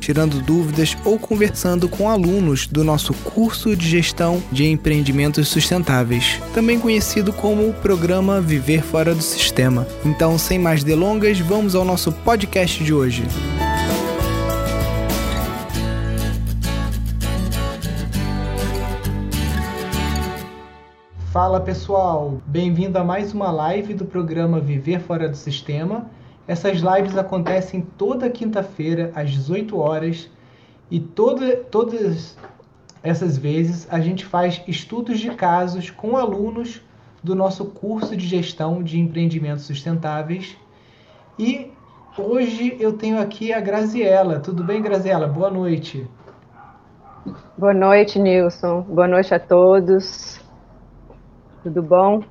tirando dúvidas ou conversando com alunos do nosso curso de gestão de empreendimentos sustentáveis, também conhecido como o programa Viver Fora do Sistema. Então, sem mais delongas, vamos ao nosso podcast de hoje. Fala pessoal, bem-vindo a mais uma live do programa Viver Fora do Sistema. Essas lives acontecem toda quinta-feira às 18 horas e toda, todas essas vezes a gente faz estudos de casos com alunos do nosso curso de gestão de empreendimentos sustentáveis. E hoje eu tenho aqui a Graziela. Tudo bem, Graziela? Boa noite. Boa noite, Nilson. Boa noite a todos. Tudo bom?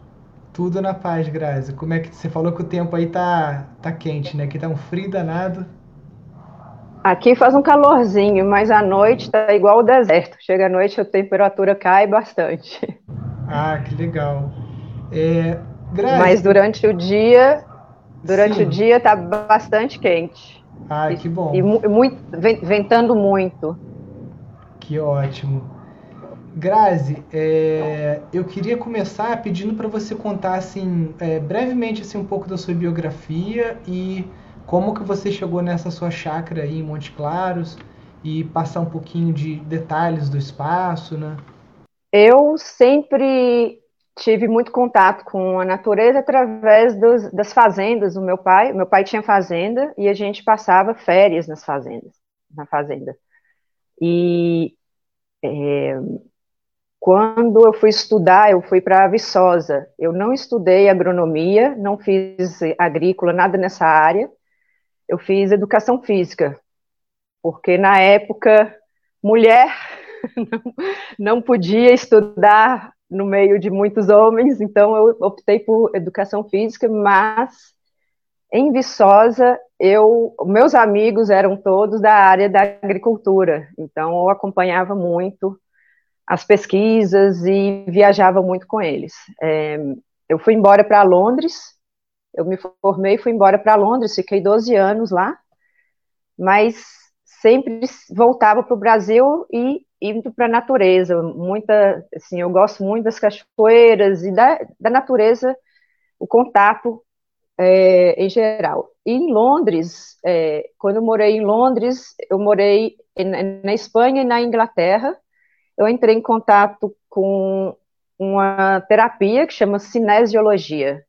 Tudo na paz, Grazi. Como é que você falou que o tempo aí tá, tá quente, né? Que tá um frio danado. Aqui faz um calorzinho, mas à noite tá igual o deserto. Chega à noite a temperatura cai bastante. Ah, que legal. É, Grazi... Mas durante o dia, durante Sim. o dia tá bastante quente. Ah, que bom. E muito, ventando muito. Que ótimo. Grazi, é, eu queria começar pedindo para você contar assim, é, brevemente assim, um pouco da sua biografia e como que você chegou nessa sua chácara aí em Monte Claros e passar um pouquinho de detalhes do espaço, né? Eu sempre tive muito contato com a natureza através dos, das fazendas do meu pai. Meu pai tinha fazenda e a gente passava férias nas fazendas, na fazenda. E é, quando eu fui estudar, eu fui para Viçosa. Eu não estudei agronomia, não fiz agrícola, nada nessa área. Eu fiz educação física, porque na época, mulher não, não podia estudar no meio de muitos homens, então eu optei por educação física, mas em Viçosa, eu, meus amigos eram todos da área da agricultura, então eu acompanhava muito as pesquisas e viajava muito com eles. É, eu fui embora para Londres, eu me formei, fui embora para Londres, fiquei 12 anos lá, mas sempre voltava para o Brasil e indo para a natureza. Muita, assim, eu gosto muito das cachoeiras e da, da natureza, o contato é, em geral. E em Londres, é, quando eu morei em Londres, eu morei na Espanha e na Inglaterra, eu entrei em contato com uma terapia que chama cinesiologia.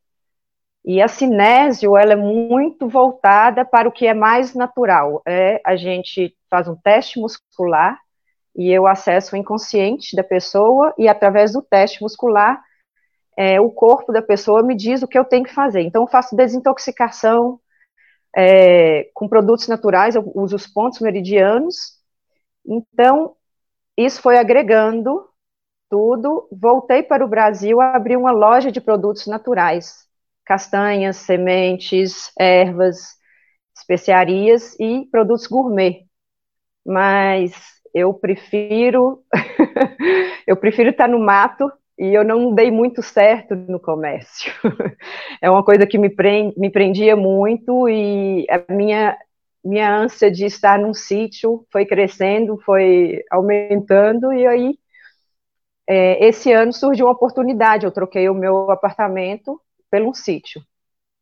E a cinésio, ela é muito voltada para o que é mais natural. É, a gente faz um teste muscular e eu acesso o inconsciente da pessoa e através do teste muscular, é, o corpo da pessoa me diz o que eu tenho que fazer. Então, eu faço desintoxicação é, com produtos naturais, eu uso os pontos meridianos. Então, isso foi agregando tudo. Voltei para o Brasil, abri uma loja de produtos naturais, castanhas, sementes, ervas, especiarias e produtos gourmet. Mas eu prefiro eu prefiro estar no mato e eu não dei muito certo no comércio. é uma coisa que me, prend, me prendia muito e a minha minha ânsia de estar num sítio foi crescendo, foi aumentando, e aí é, esse ano surgiu uma oportunidade, eu troquei o meu apartamento pelo um sítio.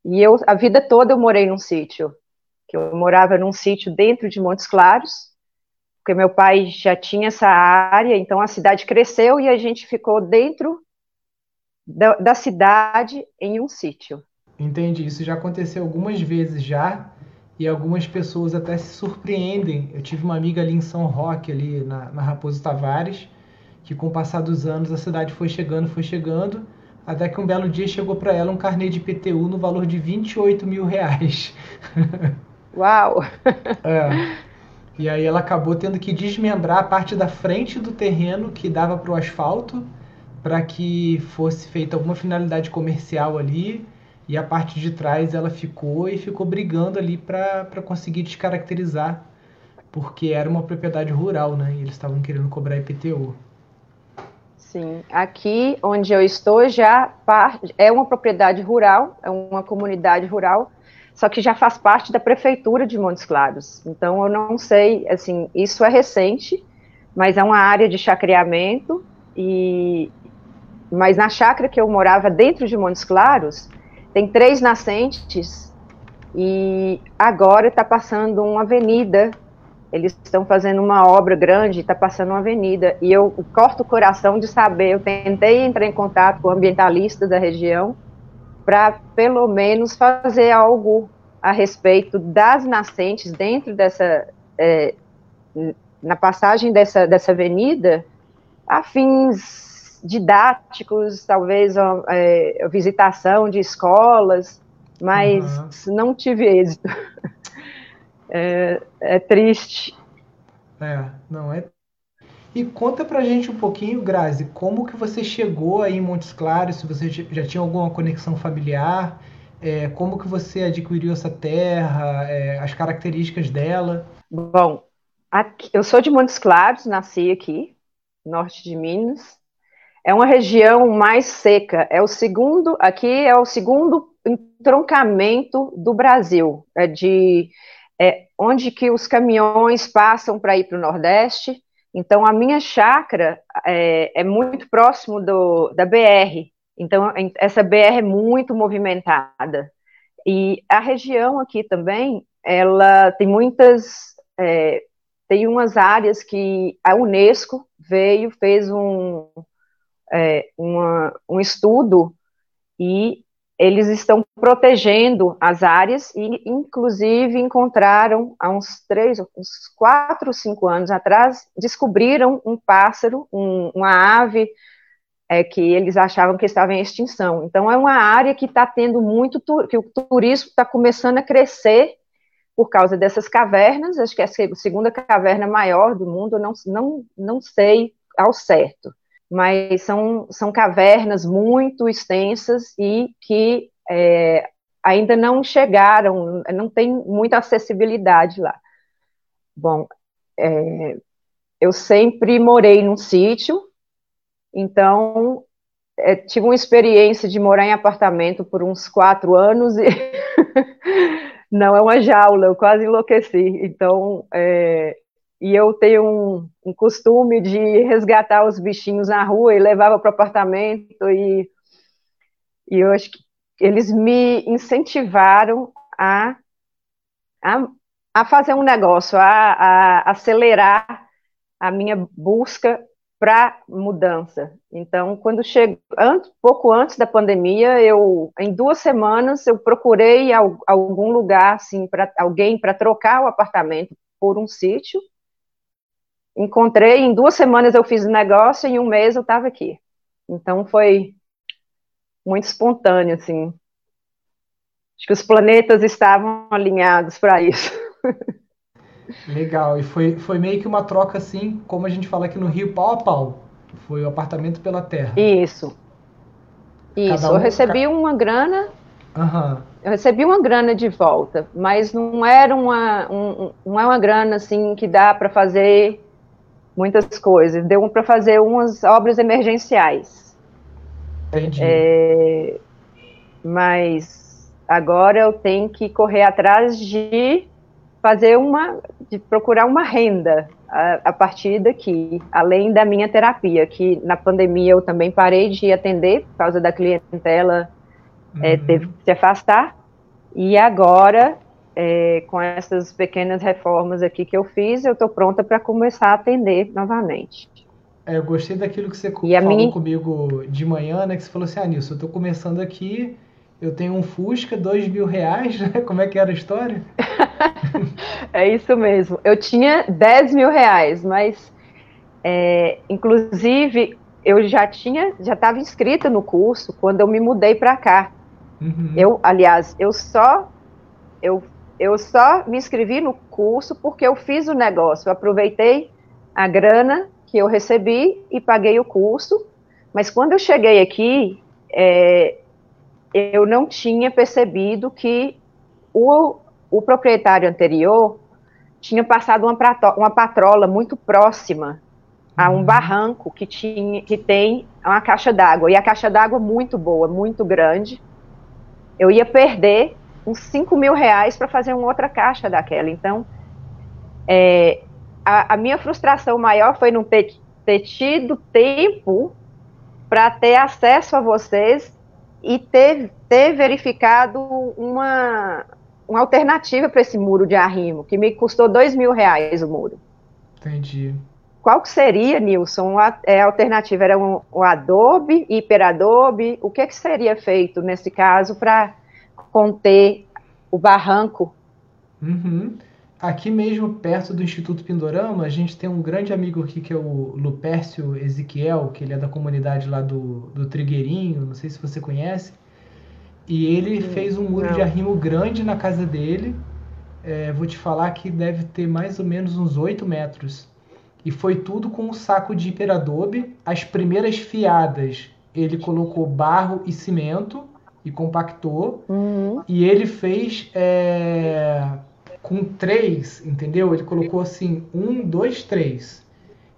E eu, a vida toda eu morei num sítio, que eu morava num sítio dentro de Montes Claros, porque meu pai já tinha essa área, então a cidade cresceu e a gente ficou dentro da, da cidade em um sítio. Entendi, isso já aconteceu algumas vezes já, e algumas pessoas até se surpreendem. Eu tive uma amiga ali em São Roque, ali na, na Raposo Tavares, que com o passar dos anos a cidade foi chegando, foi chegando, até que um belo dia chegou para ela um carnê de PTU no valor de 28 mil reais. Uau! é. E aí ela acabou tendo que desmembrar a parte da frente do terreno que dava para o asfalto, para que fosse feita alguma finalidade comercial ali e a parte de trás ela ficou e ficou brigando ali para conseguir descaracterizar, porque era uma propriedade rural, né? E eles estavam querendo cobrar IPTU. Sim, aqui onde eu estou já é uma propriedade rural, é uma comunidade rural, só que já faz parte da prefeitura de Montes Claros. Então eu não sei, assim, isso é recente, mas é uma área de chacreamento e mas na chácara que eu morava dentro de Montes Claros, tem três nascentes e agora está passando uma avenida. Eles estão fazendo uma obra grande, está passando uma avenida. E eu corto o coração de saber. Eu tentei entrar em contato com o ambientalista da região para, pelo menos, fazer algo a respeito das nascentes dentro dessa. É, na passagem dessa, dessa avenida, a fins didáticos, talvez é, visitação de escolas, mas uhum. não tive êxito. É, é, triste. É, não é. E conta pra gente um pouquinho, Grazi, como que você chegou aí em Montes Claros, se você já tinha alguma conexão familiar, é, como que você adquiriu essa terra, é, as características dela? Bom, aqui, eu sou de Montes Claros, nasci aqui, norte de Minas, é uma região mais seca. É o segundo, aqui é o segundo entroncamento do Brasil, é de é, onde que os caminhões passam para ir para o Nordeste. Então a minha chácara é, é muito próximo do, da BR. Então essa BR é muito movimentada. E a região aqui também, ela tem muitas, é, tem umas áreas que a Unesco veio, fez um, é, uma, um estudo e eles estão protegendo as áreas e, inclusive, encontraram há uns três, uns quatro, cinco anos atrás, descobriram um pássaro, um, uma ave é, que eles achavam que estava em extinção. Então, é uma área que está tendo muito, que o turismo está começando a crescer por causa dessas cavernas. Acho que é a segunda caverna maior do mundo, não, não, não sei ao certo mas são, são cavernas muito extensas e que é, ainda não chegaram, não tem muita acessibilidade lá. Bom, é, eu sempre morei num sítio, então é, tive uma experiência de morar em apartamento por uns quatro anos e não é uma jaula, eu quase enlouqueci. Então, é, e eu tenho um, um, costume de resgatar os bichinhos na rua e levava para o apartamento e, e eu acho que eles me incentivaram a, a, a fazer um negócio, a, a acelerar a minha busca para mudança. Então, quando chego, antes, pouco antes da pandemia, eu em duas semanas eu procurei algum lugar assim para alguém para trocar o apartamento por um sítio encontrei, em duas semanas eu fiz o negócio e em um mês eu estava aqui. Então foi muito espontâneo, assim. Acho que os planetas estavam alinhados para isso. Legal, e foi, foi meio que uma troca assim, como a gente fala aqui no Rio, pau a pau. Foi o apartamento pela terra. Isso. Isso, um, eu recebi ca... uma grana. Uhum. Eu recebi uma grana de volta, mas não era uma, um, não é uma grana assim que dá para fazer muitas coisas. Deu para fazer umas obras emergenciais. Entendi. É, mas agora eu tenho que correr atrás de fazer uma, de procurar uma renda a, a, partir daqui, além da minha terapia, que na pandemia eu também parei de atender por causa da clientela é, uhum. é, teve que se afastar, e agora é, com essas pequenas reformas aqui que eu fiz, eu estou pronta para começar a atender novamente. É, eu gostei daquilo que você e falou minha... comigo de manhã, né? Que você falou assim, ah, Nilson, eu estou começando aqui, eu tenho um Fusca, dois mil reais, né? Como é que era a história? é isso mesmo. Eu tinha 10 mil reais, mas é, inclusive eu já tinha, já estava inscrita no curso quando eu me mudei para cá. Uhum. Eu, aliás, eu só eu eu só me inscrevi no curso porque eu fiz o negócio. Eu aproveitei a grana que eu recebi e paguei o curso. Mas quando eu cheguei aqui, é, eu não tinha percebido que o, o proprietário anterior tinha passado uma, uma patrola muito próxima a um uhum. barranco que, tinha, que tem uma caixa d'água. E a caixa d'água muito boa, muito grande. Eu ia perder uns 5 mil reais para fazer uma outra caixa daquela. Então, é, a, a, minha frustração maior foi não ter, ter tido tempo para ter acesso a vocês e ter, ter verificado uma, uma alternativa para esse muro de arrimo, que me custou dois mil reais o muro. Entendi. Qual que seria, Nilson, a, é, a alternativa? Era um, o Adobe, Hiperadobe? O que, que seria feito nesse caso para conter o barranco? Uhum. Aqui mesmo, perto do Instituto Pindorama, a gente tem um grande amigo aqui que é o Lupércio Ezequiel, que ele é da comunidade lá do, do Trigueirinho, não sei se você conhece. E ele hum, fez um muro não. de arrimo grande na casa dele. É, vou te falar que deve ter mais ou menos uns 8 metros. E foi tudo com um saco de hiperadobe. As primeiras fiadas ele colocou barro e cimento e compactou. Uhum. E ele fez é, com três, entendeu? Ele colocou assim, um, dois, três.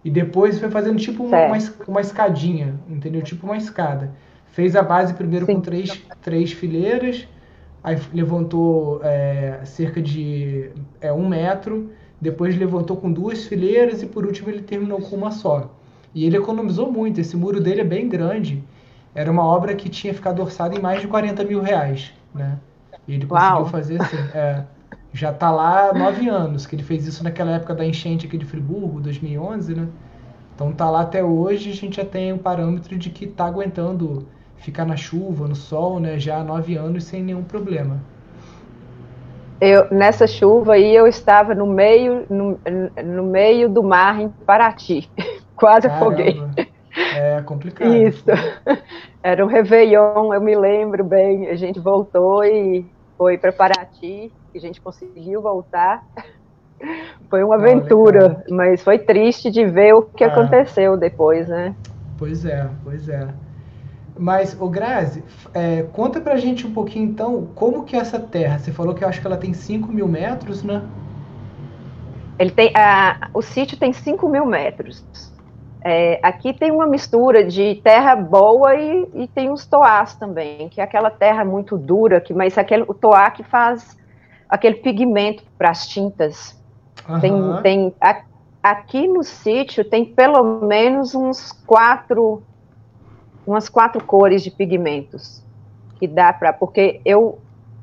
E depois foi fazendo tipo uma, uma, uma, escadinha, entendeu? Tipo uma escada. Fez a base primeiro Sim. com três, três fileiras, aí levantou é, cerca de é, um metro, depois levantou com duas fileiras e por último ele terminou com uma só. E ele economizou muito, esse muro dele é bem grande. Era uma obra que tinha ficado orçada em mais de 40 mil reais, né? E ele conseguiu Uau. fazer assim. É, já está lá há nove anos, que ele fez isso naquela época da enchente aqui de Friburgo, 2011, né? Então tá lá até hoje, a gente já tem um parâmetro de que está aguentando ficar na chuva, no sol, né? Já há nove anos sem nenhum problema. Eu, nessa chuva aí eu estava no meio, no, no meio do mar em Paraty, quase Caramba. afoguei. É complicado. Isso. Era um Réveillon, eu me lembro bem. A gente voltou e foi para Paraty que a gente conseguiu voltar. Foi uma aventura, mas foi triste de ver o que é. aconteceu depois, né? Pois é, pois é. Mas, o Grazi, é, conta pra gente um pouquinho então, como que é essa terra? Você falou que eu acho que ela tem 5 mil metros, né? Ele tem, a, o sítio tem 5 mil metros. É, aqui tem uma mistura de terra boa e, e, tem os toás também, que é aquela terra muito dura, que, mas aquele, o toá que faz aquele pigmento para as tintas. Uhum. Tem, tem a, aqui no sítio tem pelo menos uns quatro, umas quatro cores de pigmentos que dá para, porque eu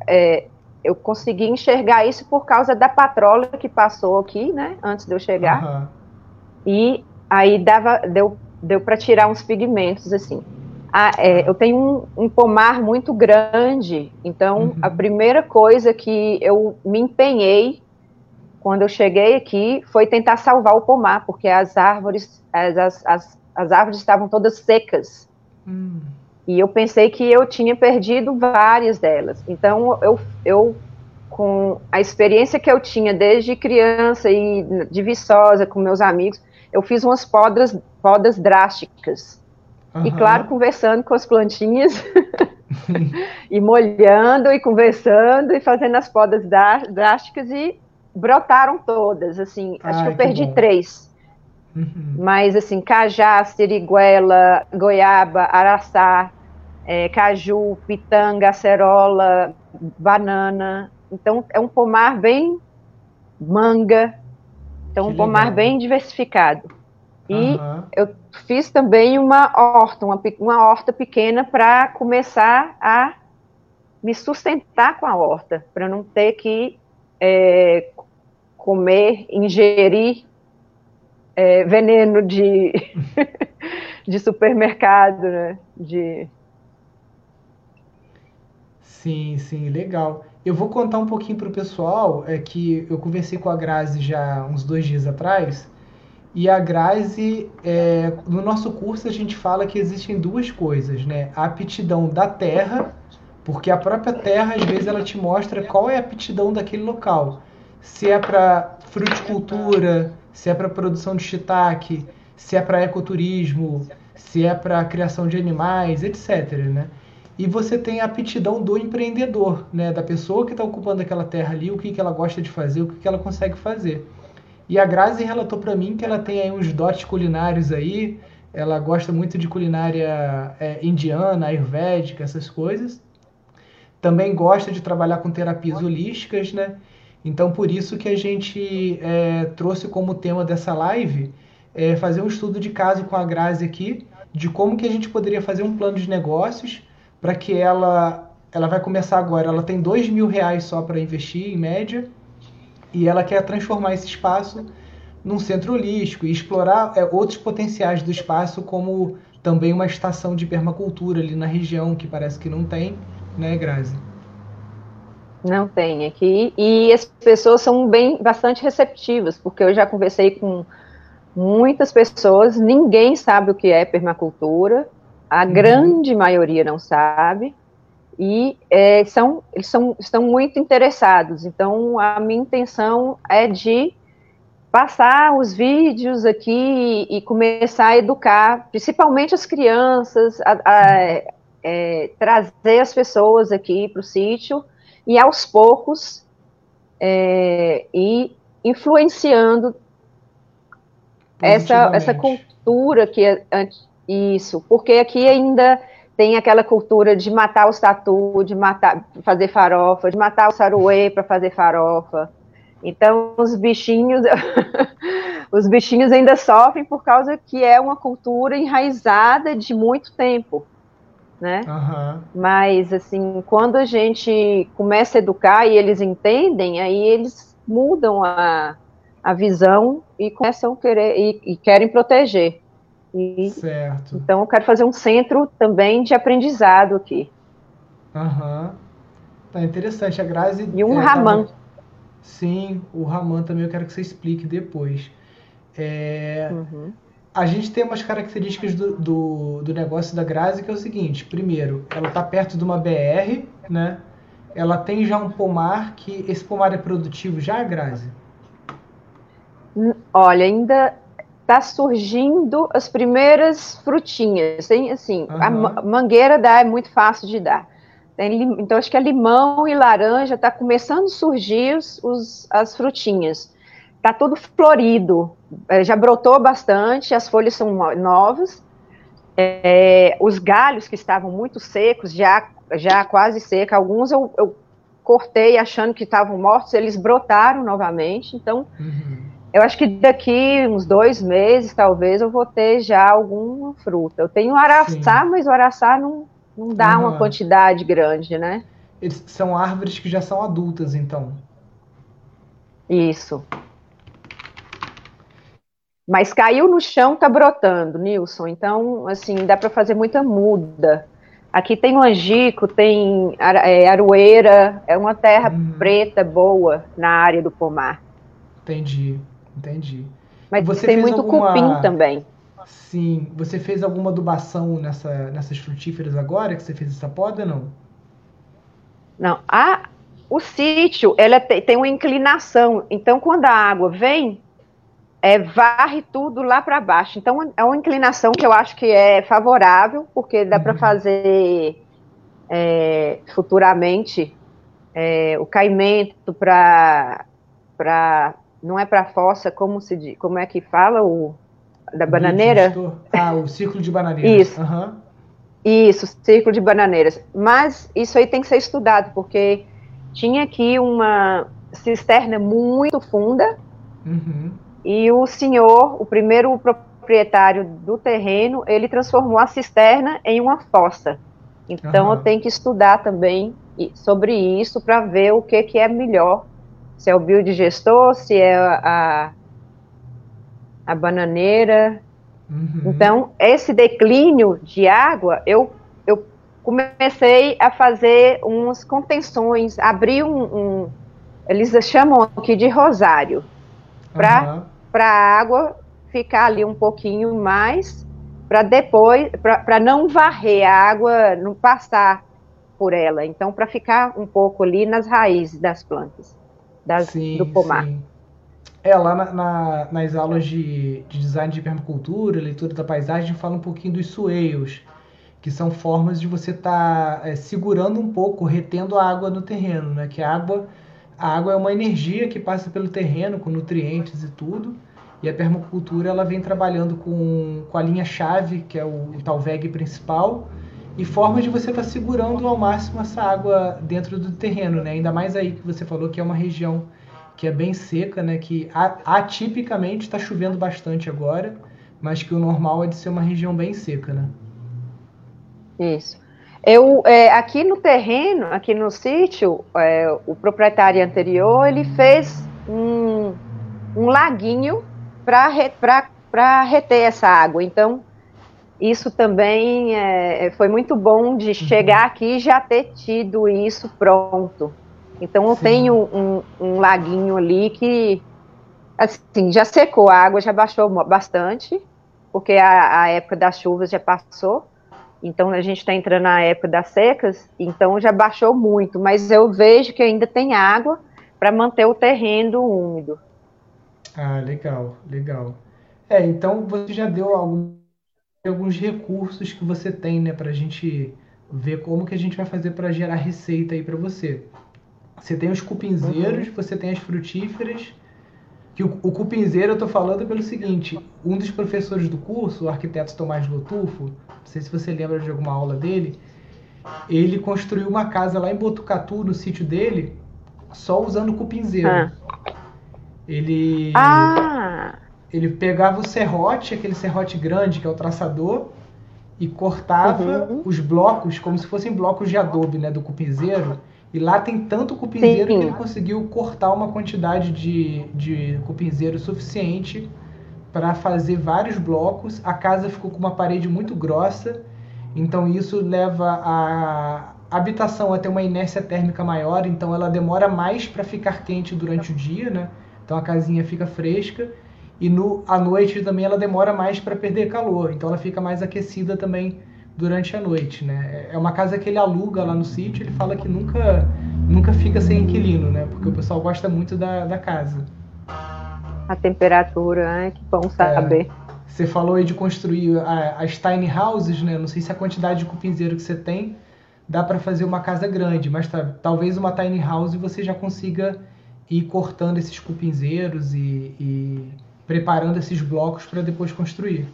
é, eu consegui enxergar isso por causa da patrola que passou aqui, né, antes de eu chegar. Uhum. E aí dava, deu, deu para tirar uns pigmentos assim. Ah, é, eu tenho um, um, pomar muito grande, então uhum. a primeira coisa que eu me empenhei quando eu cheguei aqui foi tentar salvar o pomar, porque as árvores, as, as, as árvores estavam todas secas. Uhum. E eu pensei que eu tinha perdido várias delas. Então eu, eu com a experiência que eu tinha desde criança e de Viçosa com meus amigos, eu fiz umas podas, podas drásticas. Uhum. E claro, conversando com as plantinhas e molhando e conversando e fazendo as podas drásticas e brotaram todas, assim, Ai, acho que eu perdi três. Uhum. Mas assim, cajá, siriguela, goiaba, araçá, é, caju, pitanga, acerola, banana. Então é um pomar bem manga. Então que um pomar legal. bem diversificado. E uhum. eu fiz também uma horta, uma, uma horta pequena para começar a me sustentar com a horta, para não ter que é, comer, ingerir é, veneno de, de supermercado, né? De... Sim, sim, legal. Eu vou contar um pouquinho para o pessoal, é que eu conversei com a Grazi já uns dois dias atrás, e a Grazi, é, no nosso curso a gente fala que existem duas coisas, né? A aptidão da terra, porque a própria terra às vezes ela te mostra qual é a aptidão daquele local. Se é para fruticultura, se é para produção de shiitake, se é para ecoturismo, se é para criação de animais, etc. Né? E você tem a aptidão do empreendedor, né? Da pessoa que está ocupando aquela terra ali, o que, que ela gosta de fazer, o que, que ela consegue fazer. E a Grazi relatou para mim que ela tem aí uns dotes culinários aí, ela gosta muito de culinária é, indiana, ayurvédica, essas coisas. Também gosta de trabalhar com terapias holísticas, né? Então, por isso que a gente é, trouxe como tema dessa live é, fazer um estudo de caso com a Grazi aqui, de como que a gente poderia fazer um plano de negócios para que ela ela vai começar agora. Ela tem dois mil reais só para investir em média e ela quer transformar esse espaço num centro holístico e explorar é, outros potenciais do espaço, como também uma estação de permacultura ali na região que parece que não tem, né, Grazi? Não tem aqui e as pessoas são bem bastante receptivas, porque eu já conversei com muitas pessoas, ninguém sabe o que é permacultura a uhum. grande maioria não sabe, e é, são, eles são, estão muito interessados. Então, a minha intenção é de passar os vídeos aqui e, e começar a educar, principalmente as crianças, a, a é, trazer as pessoas aqui para o sítio e aos poucos é, e influenciando essa, essa cultura que isso, porque aqui ainda tem aquela cultura de matar os tatu, de matar, fazer farofa, de matar o saruê para fazer farofa. Então os bichinhos, os bichinhos ainda sofrem por causa que é uma cultura enraizada de muito tempo, né? Uhum. Mas assim, quando a gente começa a educar e eles entendem, aí eles mudam a, a visão e começam a querer e, e querem proteger. E, certo. Então, eu quero fazer um centro também de aprendizado aqui. Aham. Uhum. Tá interessante. A Grazi. E um é, Raman. Tá... Sim, o Raman também eu quero que você explique depois. É... Uhum. A gente tem umas características do, do, do, negócio da Grazi que é o seguinte: primeiro, ela está perto de uma BR, né? Ela tem já um pomar que. Esse pomar é produtivo já, Grazi? Olha, ainda está surgindo as primeiras frutinhas. Tem, assim, uhum. a mangueira dá, é muito fácil de dar. Tem, então, acho que é limão e laranja está começando a surgir os, os, as frutinhas. Está tudo florido, é, já brotou bastante, as folhas são novas. É, os galhos que estavam muito secos, já, já quase seca, alguns eu, eu cortei achando que estavam mortos, eles brotaram novamente. Então, uhum eu acho que daqui uns dois meses, talvez, eu vou ter já alguma fruta. Eu tenho araçá, Sim. mas o araçá não, não dá uhum. uma quantidade grande, né? Eles são árvores que já são adultas, então. Isso. Mas caiu no chão, tá brotando, Nilson. Então, assim, dá para fazer muita muda. Aqui tem angico, tem é, aroeira, é uma terra hum. preta boa na área do pomar. Entendi. Entendi. Mas você tem muito alguma... cupim também. Sim. Você fez alguma adubação nessa, nessas frutíferas agora que você fez essa poda não? Não. A, o sítio ela tem uma inclinação. Então, quando a água vem, é, varre tudo lá para baixo. Então, é uma inclinação que eu acho que é favorável, porque dá uhum. para fazer é, futuramente é, o caimento para não é para fossa, como se como é que fala o da bananeira? Ah, o círculo de bananeiras. Isso. Uhum. Isso, círculo de bananeiras. Mas isso aí tem que ser estudado, porque tinha aqui uma cisterna muito funda uhum. e o senhor, o primeiro proprietário do terreno, ele transformou a cisterna em uma fossa. Então uhum. eu tenho que estudar também sobre isso para ver o que, que é melhor se é o biodigestor, se é a, a bananeira. Uhum. Então, esse declínio de água, eu, eu comecei a fazer umas contenções, abri um, um eles chamam aqui de rosário, para uhum. a água ficar ali um pouquinho mais, para depois, para não varrer a água, não passar por ela. Então, para ficar um pouco ali nas raízes das plantas das, sim, do pomar. Sim. É, lá na, na, nas aulas de, de, design de permacultura, leitura da paisagem, fala um pouquinho dos sueios, que são formas de você estar tá, é, segurando um pouco, retendo a água no terreno, né? Que a água, a água é uma energia que passa pelo terreno com nutrientes e tudo. E a permacultura ela vem trabalhando com, com a linha chave, que é o, o talveg principal, e formas de você estar tá segurando ao máximo essa água dentro do terreno, né? Ainda mais aí que você falou que é uma região que é bem seca, né? Que atipicamente está chovendo bastante agora, mas que o normal é de ser uma região bem seca, né? Isso. Eu, é, aqui no terreno, aqui no sítio, é, o proprietário anterior, ele fez um, um laguinho para reter essa água. Então, isso também é, foi muito bom de uhum. chegar aqui e já ter tido isso pronto. Então, eu Sim. tenho um, um laguinho ali que, assim, já secou, a água já baixou bastante, porque a, a época das chuvas já passou. Então a gente está entrando na época das secas, então já baixou muito, mas eu vejo que ainda tem água para manter o terreno úmido. Ah, legal, legal. É, então você já deu algum, alguns recursos que você tem, né, para a gente ver como que a gente vai fazer para gerar receita aí para você. Você tem os cupinzeiros, uhum. você tem as frutíferas, que o, o cupinzeiro eu tô falando pelo seguinte, um dos professores do curso, o arquiteto Tomás Lotufo, não sei se você lembra de alguma aula dele, ele construiu uma casa lá em Botucatu, no sítio dele, só usando cupinzeiro. Ah. Ele. Ah. Ele pegava o serrote, aquele serrote grande que é o traçador, e cortava uhum. os blocos como se fossem blocos de adobe, né, do cupinzeiro. E lá tem tanto cupinzeiro Sim. que ele conseguiu cortar uma quantidade de, de cupinzeiro suficiente para fazer vários blocos. A casa ficou com uma parede muito grossa, então isso leva a habitação a ter uma inércia térmica maior, então ela demora mais para ficar quente durante o dia, né? Então a casinha fica fresca e no à noite também ela demora mais para perder calor, então ela fica mais aquecida também durante a noite, né? É uma casa que ele aluga lá no sítio, ele fala que nunca nunca fica sem inquilino, né? Porque o pessoal gosta muito da, da casa a temperatura, né? Que bom saber. É, você falou aí de construir as tiny houses, né? Não sei se a quantidade de cupinzeiro que você tem dá para fazer uma casa grande, mas tá, talvez uma tiny house você já consiga ir cortando esses cupinzeiros e, e preparando esses blocos para depois construir.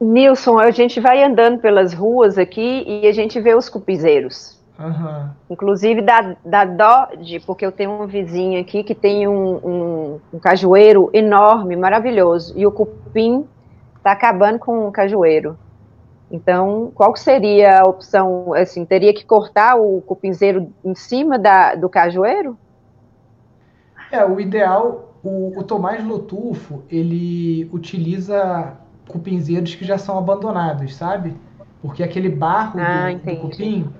Nilson, a gente vai andando pelas ruas aqui e a gente vê os cupinzeiros. Uhum. Inclusive da, da Dodge, porque eu tenho um vizinho aqui que tem um, um, um cajueiro enorme, maravilhoso, e o cupim está acabando com o cajueiro. Então, qual seria a opção? Assim, teria que cortar o cupinzeiro em cima da, do cajueiro? É, o ideal, o, o Tomás Lotufo, ele utiliza cupinzeiros que já são abandonados, sabe? Porque aquele barro ah, do, do cupim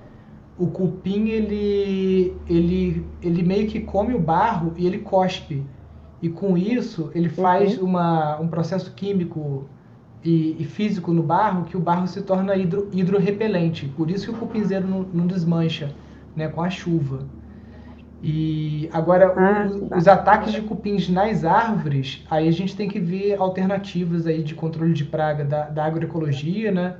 o cupim ele, ele, ele meio que come o barro e ele cospe. E com isso ele faz uhum. uma, um processo químico e, e, físico no barro que o barro se torna hidro, hidrorrepelente. Por isso que o cupinzeiro não, não desmancha né, com a chuva. E agora ah, o, os ataques de cupins nas árvores, aí a gente tem que ver alternativas aí de controle de praga da, da agroecologia, né?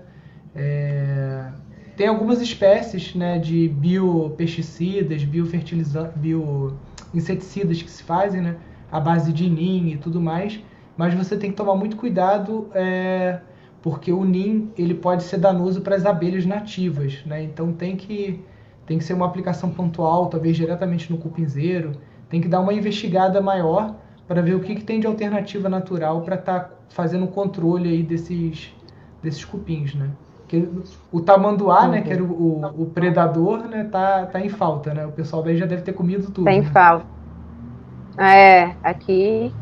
É, tem algumas espécies né, de biopesticidas, biofertilizantes, bioinseticidas que se fazem, né, à base de NIM e tudo mais, mas você tem que tomar muito cuidado é, porque o NIM ele pode ser danoso para as abelhas nativas, né? Então tem que tem que ser uma aplicação pontual, talvez diretamente no cupinzeiro, tem que dar uma investigada maior para ver o que, que tem de alternativa natural para estar tá fazendo um controle aí desses desses cupins, né? Que o tamanduá, uhum. né, que era o, o, o, predador, né, tá, tá em falta, né? O pessoal daí já deve ter comido tudo. Tem né? falta. É, aqui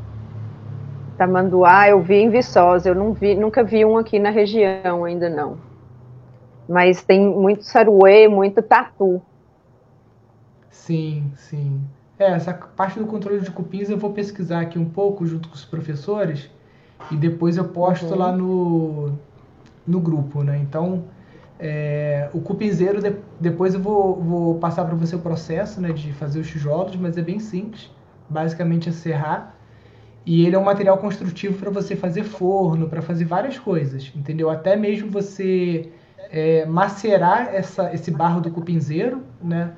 tamanduá eu vi em Viçosa, eu não vi, nunca vi um aqui na região ainda não. Mas tem muito saruê, muito tatu. Sim, sim. É, essa parte do controle de cupins eu vou pesquisar aqui um pouco junto com os professores e depois eu posto uhum. lá no no grupo, né? Então, é, o cupinzeiro, de, depois eu vou, vou passar para você o processo né, de fazer os tijolos, mas é bem simples. Basicamente é serrar E ele é um material construtivo para você fazer forno, para fazer várias coisas, entendeu? Até mesmo você é, macerar essa, esse barro do cupinzeiro, né?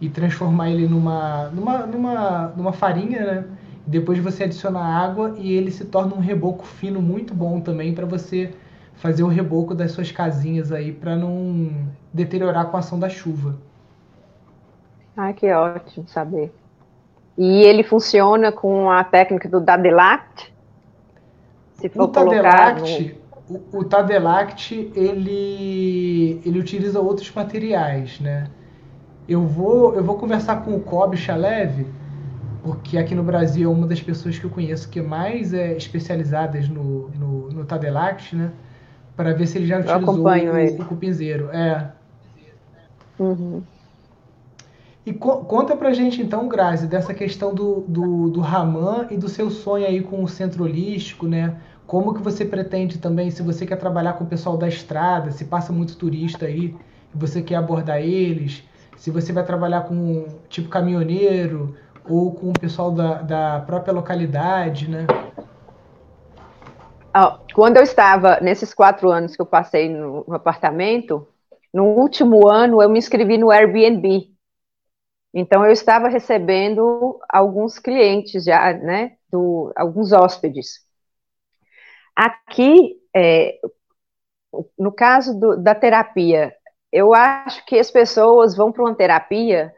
E transformar ele numa, numa, numa, numa farinha, né? Depois você adiciona água e ele se torna um reboco fino muito bom também para você fazer o reboco das suas casinhas aí para não deteriorar com a ação da chuva. Ah, que ótimo saber. E ele funciona com a técnica do Dadelact? Se for o Tadelact, no... o, o Tadelact, ele, ele utiliza outros materiais, né? Eu vou, eu vou conversar com o Kobe Chalev, porque aqui no Brasil é uma das pessoas que eu conheço que mais é especializadas no, no, no Tadelact, né? Para ver se ele já utilizou o, o cupinzeiro. É. Uhum. E co conta pra gente então, Grazi, dessa questão do, do, do Raman e do seu sonho aí com o centro holístico, né? Como que você pretende também, se você quer trabalhar com o pessoal da estrada, se passa muito turista aí, você quer abordar eles, se você vai trabalhar com tipo caminhoneiro ou com o pessoal da, da própria localidade, né? Quando eu estava, nesses quatro anos que eu passei no apartamento, no último ano eu me inscrevi no Airbnb, então, eu estava recebendo alguns clientes já, né, do, alguns hóspedes. Aqui, é, no caso do, da terapia, eu acho que as pessoas vão para uma terapia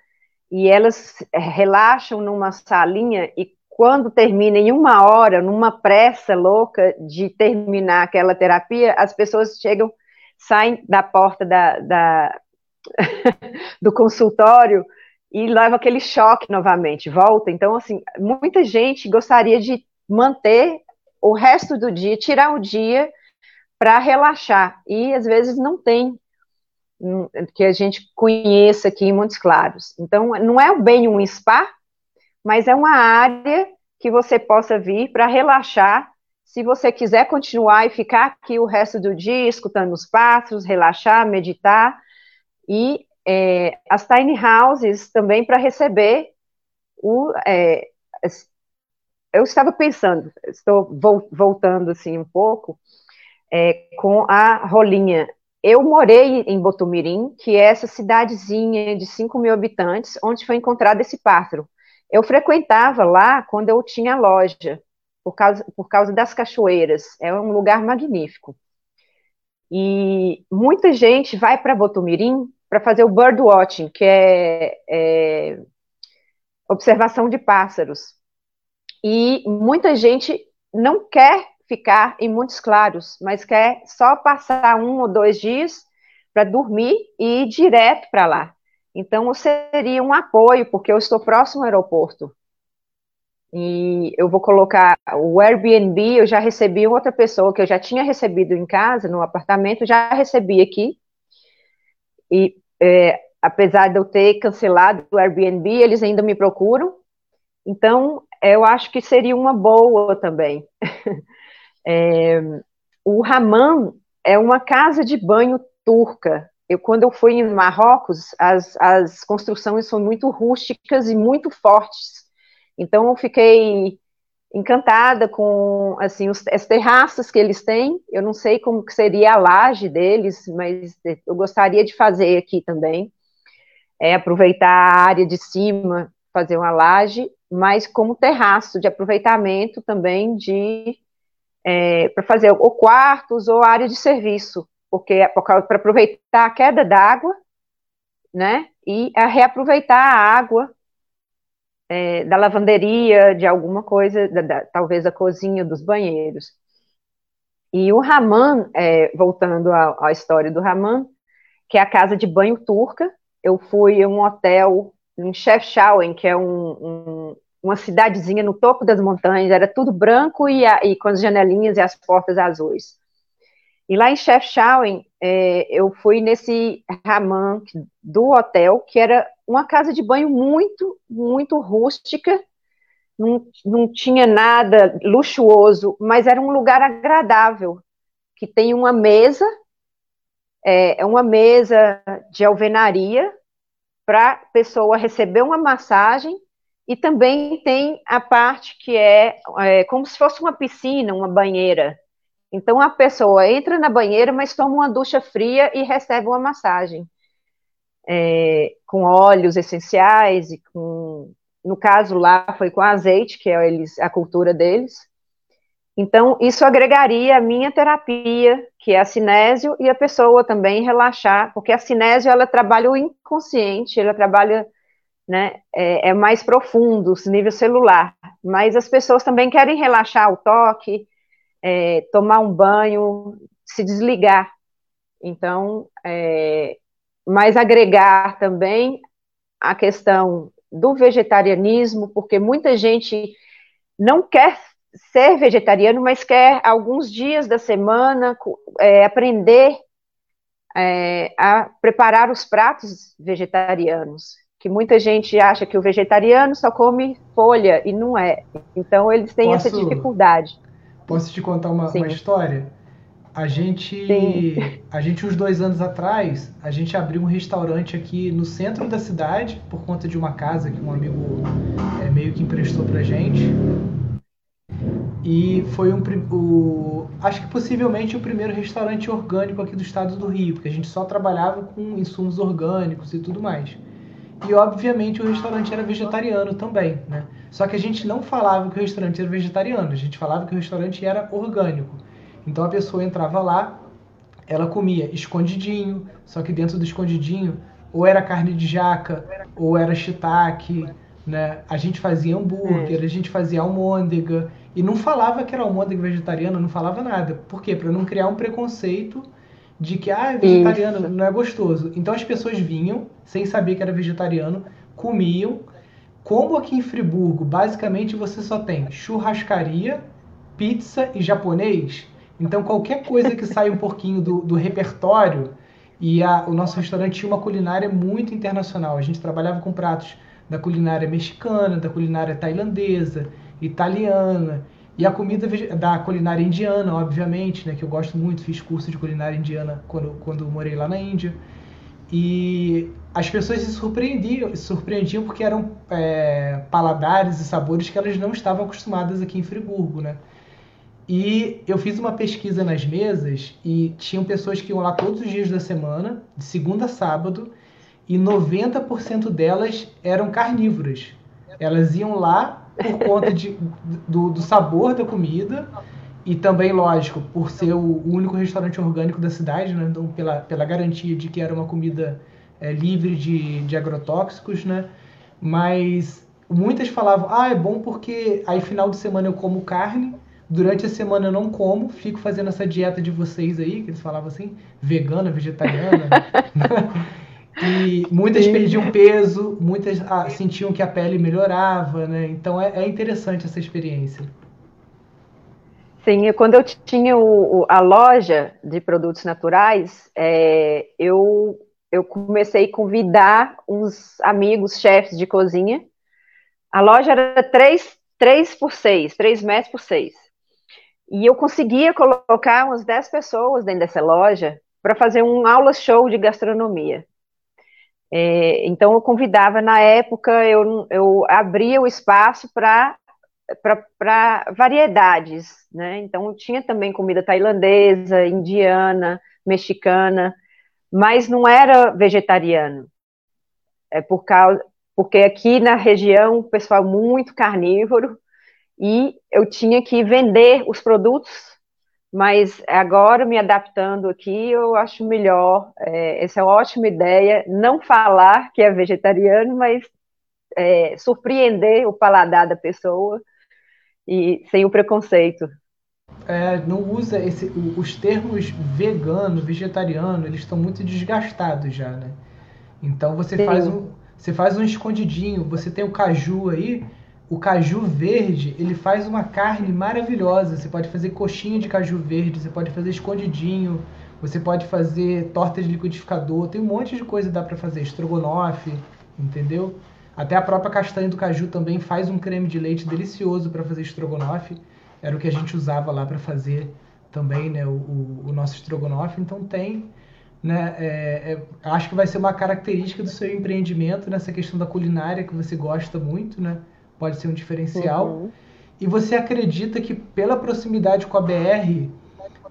e elas relaxam numa salinha e quando termina em uma hora, numa pressa louca de terminar aquela terapia, as pessoas chegam, saem da porta da, da do consultório e leva aquele choque novamente, volta. Então, assim, muita gente gostaria de manter o resto do dia, tirar o dia para relaxar, e às vezes não tem hum, que a gente conheça aqui em Montes Claros. Então, não é bem um spa, mas é uma área que você possa vir para relaxar. Se você quiser continuar e ficar aqui o resto do dia escutando os pássaros, relaxar, meditar, e é, as tiny houses também para receber o. É, eu estava pensando, estou voltando assim um pouco, é, com a Rolinha. Eu morei em Botumirim, que é essa cidadezinha de 5 mil habitantes, onde foi encontrado esse pássaro. Eu frequentava lá quando eu tinha loja, por causa, por causa das cachoeiras. É um lugar magnífico. E muita gente vai para Botumirim para fazer o bird watching, que é, é observação de pássaros. E muita gente não quer ficar em Montes Claros, mas quer só passar um ou dois dias para dormir e ir direto para lá. Então, seria um apoio, porque eu estou próximo ao aeroporto. E eu vou colocar o Airbnb, eu já recebi outra pessoa que eu já tinha recebido em casa, no apartamento, já recebi aqui. E é, apesar de eu ter cancelado o Airbnb, eles ainda me procuram. Então, eu acho que seria uma boa também. é, o Hammam é uma casa de banho turca. Eu, quando eu fui em Marrocos, as, as construções são muito rústicas e muito fortes. Então, eu fiquei encantada com assim os, as terraças que eles têm. Eu não sei como seria a laje deles, mas eu gostaria de fazer aqui também. É aproveitar a área de cima, fazer uma laje, mas como terraço de aproveitamento também de é, para fazer ou quartos ou área de serviço, porque é para aproveitar a queda d'água, né? E a reaproveitar a água é, da lavanderia, de alguma coisa, da, da, talvez da cozinha, dos banheiros. E o Raman, é, voltando à, história do Raman, que é a casa de banho turca, eu fui em um hotel em Chefchaouen, que é um, um, uma cidadezinha no topo das montanhas, era tudo branco e, a, e com as janelinhas e as portas azuis. E lá em Chefchaouen, é, eu fui nesse Raman do hotel, que era uma casa de banho muito, muito rústica, não, não tinha nada luxuoso, mas era um lugar agradável, que tem uma mesa, é, é uma mesa de alvenaria, para pessoa receber uma massagem e também tem a parte que é, é, como se fosse uma piscina, uma banheira. Então a pessoa entra na banheira, mas toma uma ducha fria e recebe uma massagem é, com óleos essenciais e com, no caso lá foi com azeite, que é eles, a cultura deles. Então isso agregaria a minha terapia, que é a cinésio, e a pessoa também relaxar, porque a cinésio ela trabalha o inconsciente, ela trabalha né, é, é, mais profundo, nível celular. Mas as pessoas também querem relaxar o toque, é, tomar um banho, se desligar. Então, é, agregar também a questão do vegetarianismo, porque muita gente não quer ser vegetariano, mas quer alguns dias da semana é, aprender é, a preparar os pratos vegetarianos que muita gente acha que o vegetariano só come folha e não é. Então eles têm posso, essa dificuldade. Posso te contar uma, uma história? A gente, Sim. a gente uns dois anos atrás, a gente abriu um restaurante aqui no centro da cidade por conta de uma casa que um amigo é, meio que emprestou pra gente. E foi um o, acho que possivelmente o primeiro restaurante orgânico aqui do estado do Rio, porque a gente só trabalhava com insumos orgânicos e tudo mais. E obviamente o restaurante era vegetariano também, né? Só que a gente não falava que o restaurante era vegetariano, a gente falava que o restaurante era orgânico. Então a pessoa entrava lá, ela comia escondidinho, só que dentro do escondidinho ou era carne de jaca, ou era shiitake, né? A gente fazia hambúrguer, é. a gente fazia almôndega e não falava que era almôndega vegetariana, não falava nada. Por quê? Para não criar um preconceito de que ah, é vegetariano Isso. não é gostoso. Então as pessoas vinham sem saber que era vegetariano, comiam. Como aqui em Friburgo, basicamente você só tem churrascaria, pizza e japonês. Então qualquer coisa que sai um pouquinho do, do repertório e a, o nosso restaurante tinha uma culinária muito internacional. A gente trabalhava com pratos da culinária mexicana, da culinária tailandesa, italiana. E a comida da culinária indiana, obviamente, né, que eu gosto muito, fiz curso de culinária indiana quando, quando morei lá na Índia. E as pessoas se surpreendiam, se surpreendiam porque eram é, paladares e sabores que elas não estavam acostumadas aqui em Friburgo, né? E eu fiz uma pesquisa nas mesas e tinham pessoas que iam lá todos os dias da semana, de segunda a sábado, e 90% delas eram carnívoras. Elas iam lá por conta de, do, do, sabor da comida e também, lógico, por ser o único restaurante orgânico da cidade, né? Então, pela, pela garantia de que era uma comida é, livre de, de agrotóxicos, né? Mas muitas falavam, ah, é bom porque aí final de semana eu como carne, durante a semana eu não como, fico fazendo essa dieta de vocês aí, que eles falavam assim, vegana, vegetariana. E muitas Sim. perdiam peso, muitas ah, sentiam que a pele melhorava, né? Então é, é interessante essa experiência. Sim, quando eu tinha o, a loja de produtos naturais, é, eu, eu comecei a convidar uns amigos, chefes de cozinha. A loja era 3, 3 por 6, 3 metros por 6. E eu conseguia colocar umas 10 pessoas dentro dessa loja para fazer um aula show de gastronomia. É, então, eu convidava, na época, eu, eu abria o espaço para variedades, né? Então, tinha também comida tailandesa, indiana, mexicana, mas não era vegetariano. É por causa, porque aqui na região o pessoal é muito carnívoro e eu tinha que vender os produtos mas agora, me adaptando aqui, eu acho melhor. É, essa é uma ótima ideia. Não falar que é vegetariano, mas é, surpreender o paladar da pessoa e sem o preconceito. É, não usa esse, os termos vegano, vegetariano, eles estão muito desgastados já, né? Então você faz um, você faz um escondidinho, você tem o caju aí, o caju verde, ele faz uma carne maravilhosa. Você pode fazer coxinha de caju verde, você pode fazer escondidinho, você pode fazer torta de liquidificador, tem um monte de coisa que dá para fazer, estrogonofe, entendeu? Até a própria castanha do caju também faz um creme de leite delicioso para fazer estrogonofe. Era o que a gente usava lá para fazer também, né, o, o, nosso estrogonofe. Então tem, né, é, é, acho que vai ser uma característica do seu empreendimento nessa questão da culinária que você gosta muito, né? Pode ser um diferencial. Uhum. E você acredita que pela proximidade com a BR,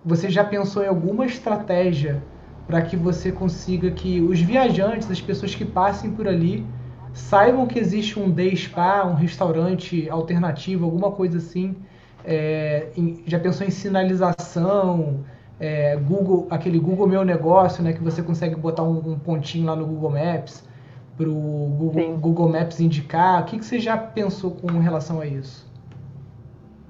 você já pensou em alguma estratégia para que você consiga que os viajantes, as pessoas que passem por ali, saibam que existe um day spa, um restaurante alternativo, alguma coisa assim. É, em, já pensou em sinalização, é, Google, aquele Google Meu Negócio, né, que você consegue botar um, um pontinho lá no Google Maps para o Google, Google, Maps indicar. O que, que você já pensou com relação a isso?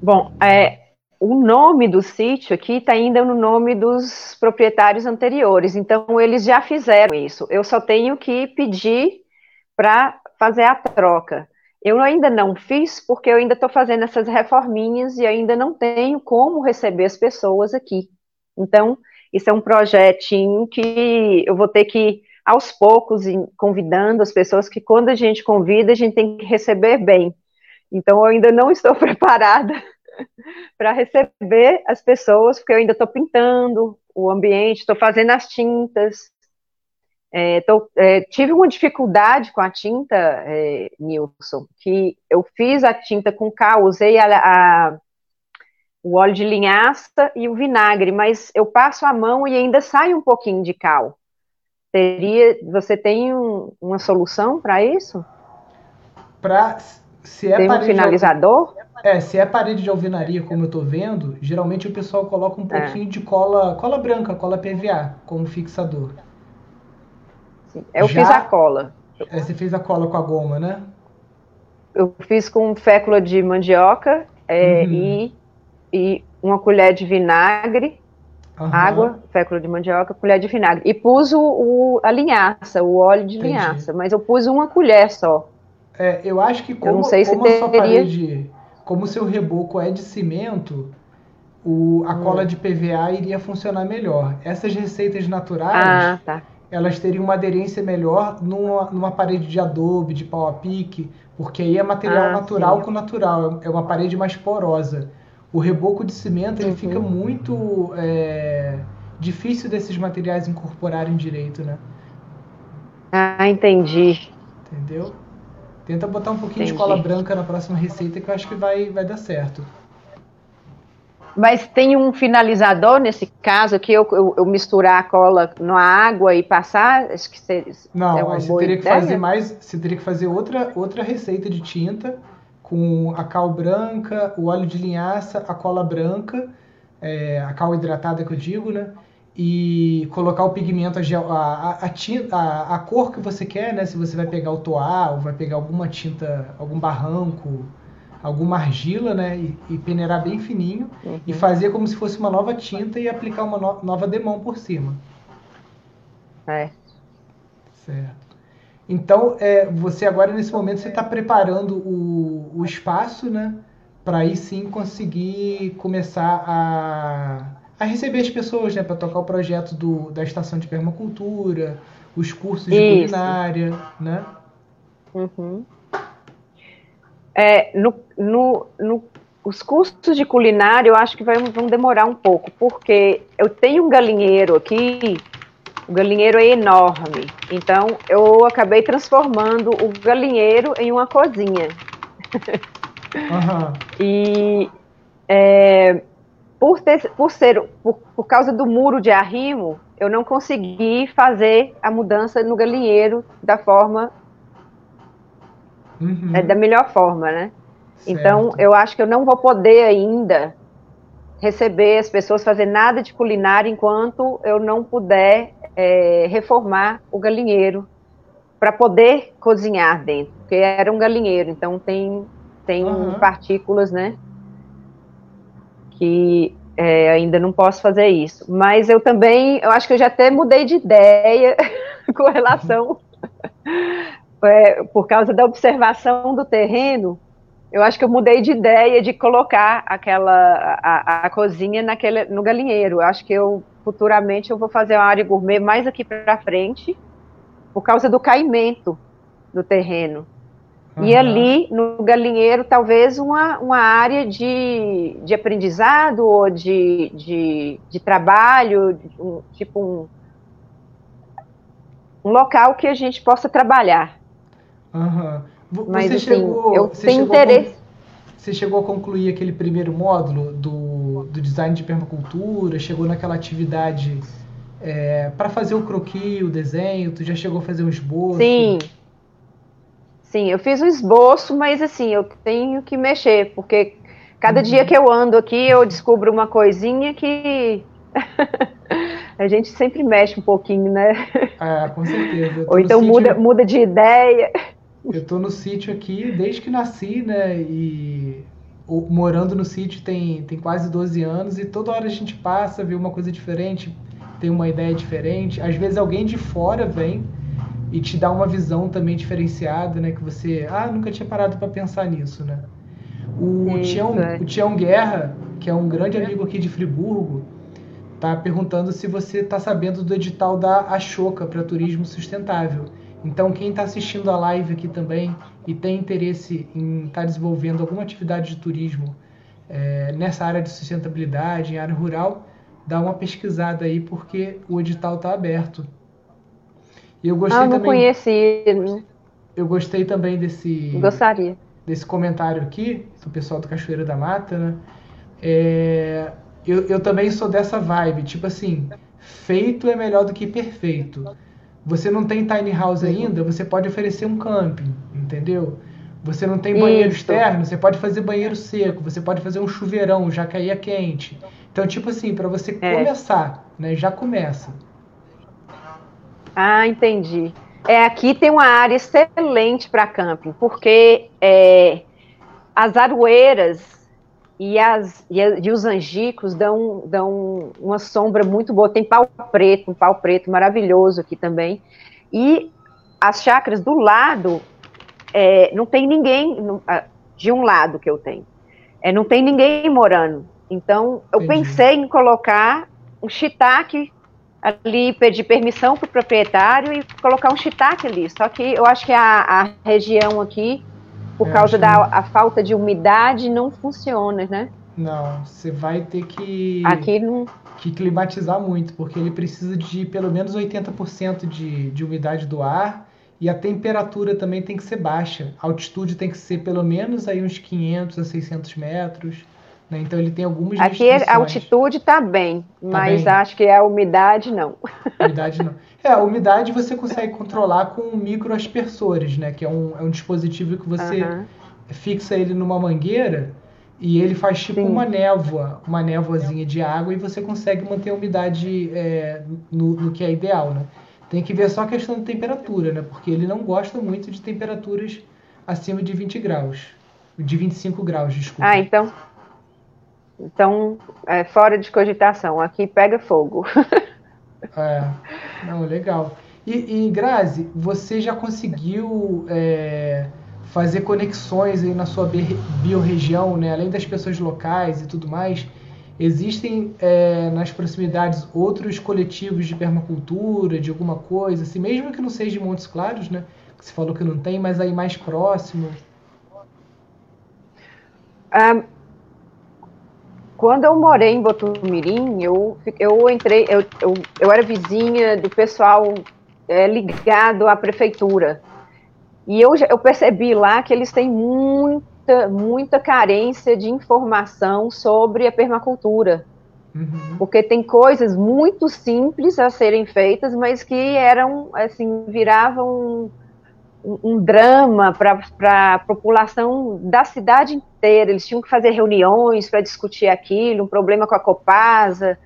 Bom, é, o nome do sítio aqui está ainda no nome dos proprietários anteriores, então eles já fizeram isso. Eu só tenho que pedir para fazer a troca. Eu ainda não fiz porque eu ainda estou fazendo essas reforminhas e ainda não tenho como receber as pessoas aqui. Então, isso é um projetinho que eu vou ter que, aos poucos, convidando as pessoas que quando a gente convida, a gente tem que receber bem. Então, eu ainda não estou preparada para receber as pessoas, porque eu ainda estou pintando o ambiente, estou fazendo as tintas. É, tô, é, tive uma dificuldade com a tinta, é, Nilson, que eu fiz a tinta com cal, usei a, a, o óleo de linhaça e o vinagre, mas eu passo a mão e ainda sai um pouquinho de cal. Teria, você tem um, uma solução para isso? Para se é tem um finalizador? É, se é parede de alvenaria, como eu estou vendo, geralmente o pessoal coloca um é. pouquinho é. de cola, cola branca, cola PVA, como fixador. Sim, eu Já, fiz a cola. É, você fez a cola com a goma, né? Eu fiz com fécula de mandioca é, uhum. e, e uma colher de vinagre, uhum. água, fécula de mandioca, colher de vinagre. E pus o, o a linhaça, o óleo de Entendi. linhaça, mas eu pus uma colher só. É, eu acho que como, eu não sei como se a sua parede como o seu reboco é de cimento, o, a hum. cola de PVA iria funcionar melhor. Essas receitas naturais, ah, tá. elas teriam uma aderência melhor numa, numa parede de adobe, de pau a pique, porque aí é material ah, natural sim. com natural, é uma parede mais porosa. O reboco de cimento ele uhum. fica muito é, difícil desses materiais incorporarem direito, né? Ah, entendi. Entendeu? Tenta botar um pouquinho Entendi. de cola branca na próxima receita que eu acho que vai, vai dar certo. Mas tem um finalizador nesse caso que eu, eu, eu misturar a cola na água e passar? Acho que seria, Não, é você teria ideia? que fazer mais. Você teria que fazer outra, outra receita de tinta com a cal branca, o óleo de linhaça, a cola branca, é, a cal hidratada que eu digo, né? e colocar o pigmento, a, a, a, a, cor que você quer, né? Se você vai pegar o toar ou vai pegar alguma tinta, algum barranco, alguma argila, né? E, e peneirar bem fininho uhum. e fazer como se fosse uma nova tinta e aplicar uma no, nova demão por cima. É. Certo. Então, é, você agora nesse momento você está preparando o, o espaço, né? Para aí sim conseguir começar a a receber as pessoas, né, para tocar o projeto do, da estação de permacultura, os cursos de Isso. culinária, né? Uhum. É, no, no, no, os cursos de culinária eu acho que vai, vão demorar um pouco, porque eu tenho um galinheiro aqui, o galinheiro é enorme, então eu acabei transformando o galinheiro em uma cozinha. Uhum. e é, por, ter, por ser por, por causa do muro de arrimo, eu não consegui fazer a mudança no galinheiro da forma uhum. é, da melhor forma, né? Certo. Então eu acho que eu não vou poder ainda receber as pessoas fazer nada de culinária enquanto eu não puder é, reformar o galinheiro para poder cozinhar dentro, porque era um galinheiro, então tem tem uhum. partículas, né? que é, ainda não posso fazer isso. Mas eu também, eu acho que eu já até mudei de ideia com relação, é, por causa da observação do terreno, eu acho que eu mudei de ideia de colocar aquela a, a cozinha naquele, no galinheiro. Eu acho que eu futuramente eu vou fazer uma área gourmet mais aqui para frente, por causa do caimento do terreno. Uhum. E ali, no galinheiro, talvez uma, uma área de, de aprendizado ou de, de, de trabalho, um, tipo um, um local que a gente possa trabalhar. Uhum. Mas você assim, chegou, eu tenho interesse. Você chegou a concluir aquele primeiro módulo do, do design de permacultura? Chegou naquela atividade é, para fazer o croquis, o desenho? Tu já chegou a fazer um esboço? Sim. Sim, eu fiz um esboço, mas assim, eu tenho que mexer, porque cada uhum. dia que eu ando aqui eu descubro uma coisinha que a gente sempre mexe um pouquinho, né? Ah, com certeza. Ou então muda, muda de ideia. Eu tô no sítio aqui desde que nasci, né? E morando no sítio tem, tem quase 12 anos e toda hora a gente passa, vê uma coisa diferente, tem uma ideia diferente. Às vezes alguém de fora vem e te dá uma visão também diferenciada, né? Que você, ah, nunca tinha parado para pensar nisso, né? O Tião, é. o Tião Guerra, que é um grande amigo aqui de Friburgo, tá perguntando se você está sabendo do edital da Ashoka para turismo sustentável. Então, quem está assistindo a live aqui também e tem interesse em estar tá desenvolvendo alguma atividade de turismo é, nessa área de sustentabilidade, em área rural, dá uma pesquisada aí, porque o edital está aberto. E eu gostei ah, não também. conheci. Eu gostei também desse. Gostaria. Desse comentário aqui, do pessoal do Cachoeira da Mata, né? É, eu, eu também sou dessa vibe, tipo assim, feito é melhor do que perfeito. Você não tem tiny house ainda, você pode oferecer um camping, entendeu? Você não tem banheiro Isso. externo, você pode fazer banheiro seco, você pode fazer um chuveirão, já caía quente. Então, tipo assim, para você é. começar, né? Já começa. Ah, entendi. É, aqui tem uma área excelente para camping, porque é, as aroeiras e, as, e, a, e, os angicos dão, dão uma sombra muito boa. Tem pau preto, um pau preto maravilhoso aqui também. E as chácaras do lado, é, não tem ninguém, de um lado que eu tenho, é, não tem ninguém morando. Então, eu Entendi. pensei em colocar um shiitake ali, pedir permissão para o proprietário e colocar um shiitake ali. Só que eu acho que a, a região aqui por é, causa da a falta de umidade, não funciona, né? Não, você vai ter que, Aqui não... que climatizar muito, porque ele precisa de pelo menos 80% de, de umidade do ar e a temperatura também tem que ser baixa. A altitude tem que ser pelo menos aí uns 500 a 600 metros. Né? Então ele tem algumas Aqui a altitude está bem, tá mas bem. acho que a umidade não. umidade não. É, a umidade você consegue controlar com microaspersores, né? Que é um, é um dispositivo que você uhum. fixa ele numa mangueira e ele faz tipo Sim. uma névoa, uma névoazinha de água e você consegue manter a umidade é, no, no, que é ideal, né? Tem que ver só a questão da temperatura, né? Porque ele não gosta muito de temperaturas acima de 20 graus. De 25 graus, desculpa. Ah, então então, é fora de cogitação. Aqui pega fogo. é, não, legal. E, e Grazi, você já conseguiu é, fazer conexões aí na sua biorregião, né? Além das pessoas locais e tudo mais, existem é, nas proximidades outros coletivos de permacultura, de alguma coisa, assim, mesmo que não seja de Montes Claros, né? Que você falou que não tem, mas aí mais próximo. Um, quando eu morei em Botumirim, eu, eu entrei, eu, eu, eu era vizinha do pessoal é, ligado à prefeitura. E eu, eu percebi lá que eles têm muita, muita carência de informação sobre a permacultura. Uhum. Porque tem coisas muito simples a serem feitas, mas que eram, assim, viravam um, drama para a população da cidade inteira. Eles tinham que fazer reuniões para discutir aquilo, um problema com a Copasa.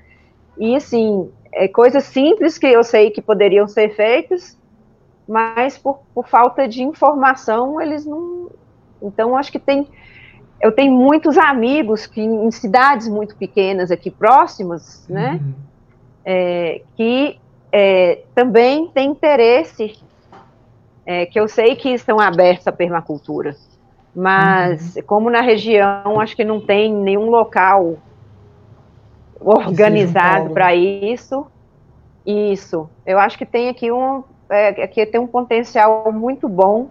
E, assim, é, coisas simples que eu sei que poderiam ser feitas, mas por, por falta de informação, eles não. Então, acho que tem. Eu tenho muitos amigos que em cidades muito pequenas aqui próximas, né, uhum. é, que é, também têm interesse é, que eu sei que estão abertos à permacultura, mas uhum. como na região acho que não tem nenhum local organizado para isso, isso, eu acho que tem aqui um, é, aqui tem um potencial muito bom,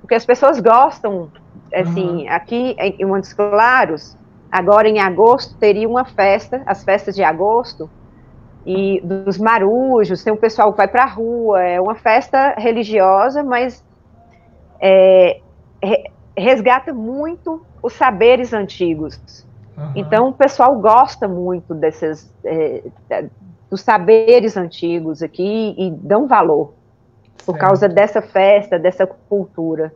porque as pessoas gostam, assim, uhum. aqui em Montes Claros, agora em agosto teria uma festa, as festas de agosto, e dos marujos, tem um pessoal que vai para a rua, é uma festa religiosa, mas é, resgata muito os saberes antigos. Uhum. Então, o pessoal gosta muito desses, é, dos saberes antigos aqui e dão valor por certo. causa dessa festa, dessa cultura.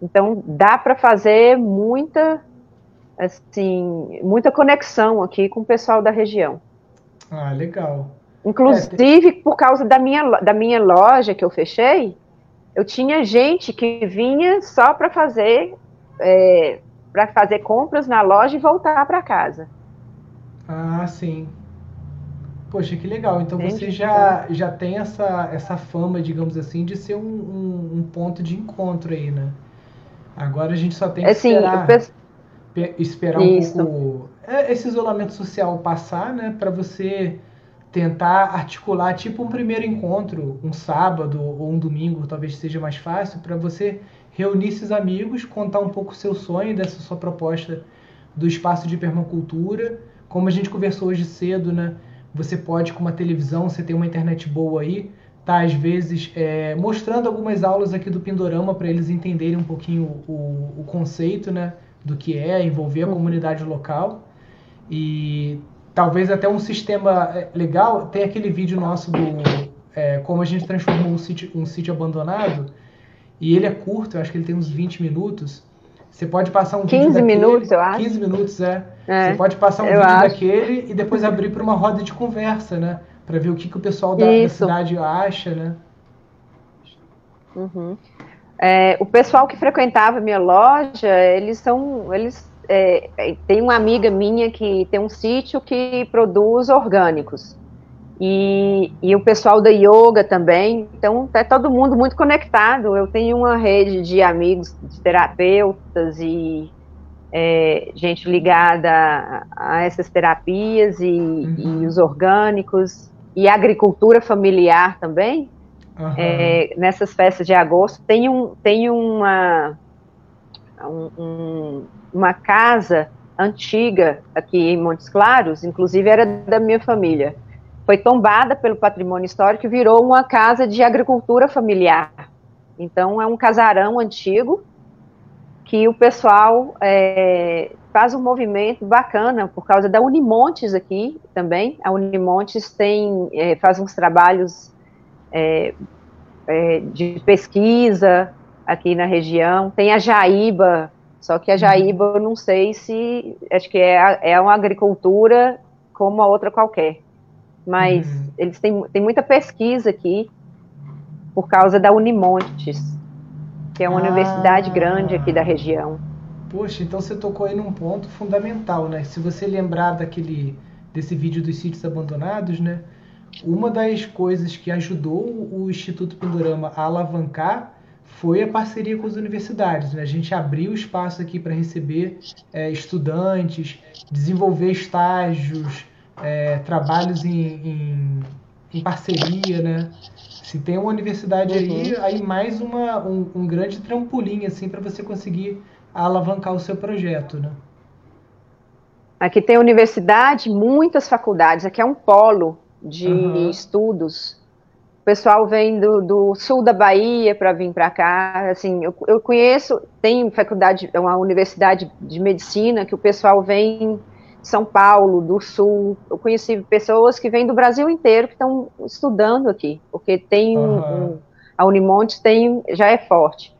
Então, dá para fazer muita, assim, muita conexão aqui com o pessoal da região. Ah, legal. Inclusive, é, por causa da minha, da minha loja que eu fechei, eu tinha gente que vinha só para fazer é, para fazer compras na loja e voltar para casa. Ah, sim. Poxa, que legal. Então Entendi. você já, já tem essa, essa fama, digamos assim, de ser um, um, um ponto de encontro aí, né? Agora a gente só tem que assim, esperar. Esperar um Isso. pouco é, esse isolamento social passar, né? Para você tentar articular tipo um primeiro encontro, um sábado ou um domingo, talvez seja mais fácil, para você reunir esses amigos, contar um pouco o seu sonho dessa sua proposta do espaço de permacultura. Como a gente conversou hoje cedo, né? Você pode, com uma televisão, você tem uma internet boa aí, tá às vezes é, mostrando algumas aulas aqui do Pindorama para eles entenderem um pouquinho o, o, conceito, né? Do que é envolver a uhum. comunidade local. E talvez até um sistema é, legal. Tem aquele vídeo nosso do é, como a gente transformou um sítio, um sítio abandonado. E ele é curto, eu acho que ele tem uns 20 minutos. Você pode passar um 15 vídeo minutos, eu acho. 15 minutos, é. é Você pode passar um vídeo acho. daquele e depois abrir para uma roda de conversa, né? Para ver o que, que o pessoal da, da cidade acha, né? Uhum. É, o pessoal que frequentava minha loja, eles são, eles é, é, tem uma amiga minha que tem um sítio que produz orgânicos. E, e, o pessoal da yoga também, então é todo mundo muito conectado. Eu tenho uma rede de amigos, de terapeutas e é, gente ligada a, a, essas terapias e, uhum. e, os orgânicos e agricultura familiar também. Uhum. É, nessas festas de agosto tem, um, tem uma, um, um uma casa antiga aqui em Montes Claros, inclusive era da minha família. Foi tombada pelo patrimônio histórico e virou uma casa de agricultura familiar. Então, é um casarão antigo que o pessoal é, faz um movimento bacana por causa da Unimontes aqui também. A Unimontes tem, é, faz uns trabalhos é, é de pesquisa aqui na região. Tem a Jaíba, só que a Jaíba, eu não sei se. Acho que é, é uma agricultura como a outra qualquer. Mas uhum. eles têm, têm muita pesquisa aqui por causa da Unimontes, que é uma ah. universidade grande aqui da região. Poxa, então você tocou aí num ponto fundamental, né? Se você lembrar daquele desse vídeo dos sítios abandonados, né? Uma das coisas que ajudou o Instituto Pindorama a alavancar foi a parceria com as universidades. Né? A gente abriu espaço aqui para receber é, estudantes, desenvolver estágios, é, trabalhos em, em, em, parceria, né? Se tem uma universidade aí, uhum. aí mais uma, um, um grande trampolim assim para você conseguir alavancar o seu projeto, né? Aqui tem universidade, muitas faculdades. Aqui é um polo de uhum. estudos o pessoal vem do, do sul da Bahia para vir para cá. Assim, eu, eu, conheço, tem faculdade, é uma universidade de medicina que o pessoal vem de São Paulo, do sul. Eu conheci pessoas que vêm do Brasil inteiro que estão estudando aqui, porque tem uhum. um, a Unimontes tem já é forte.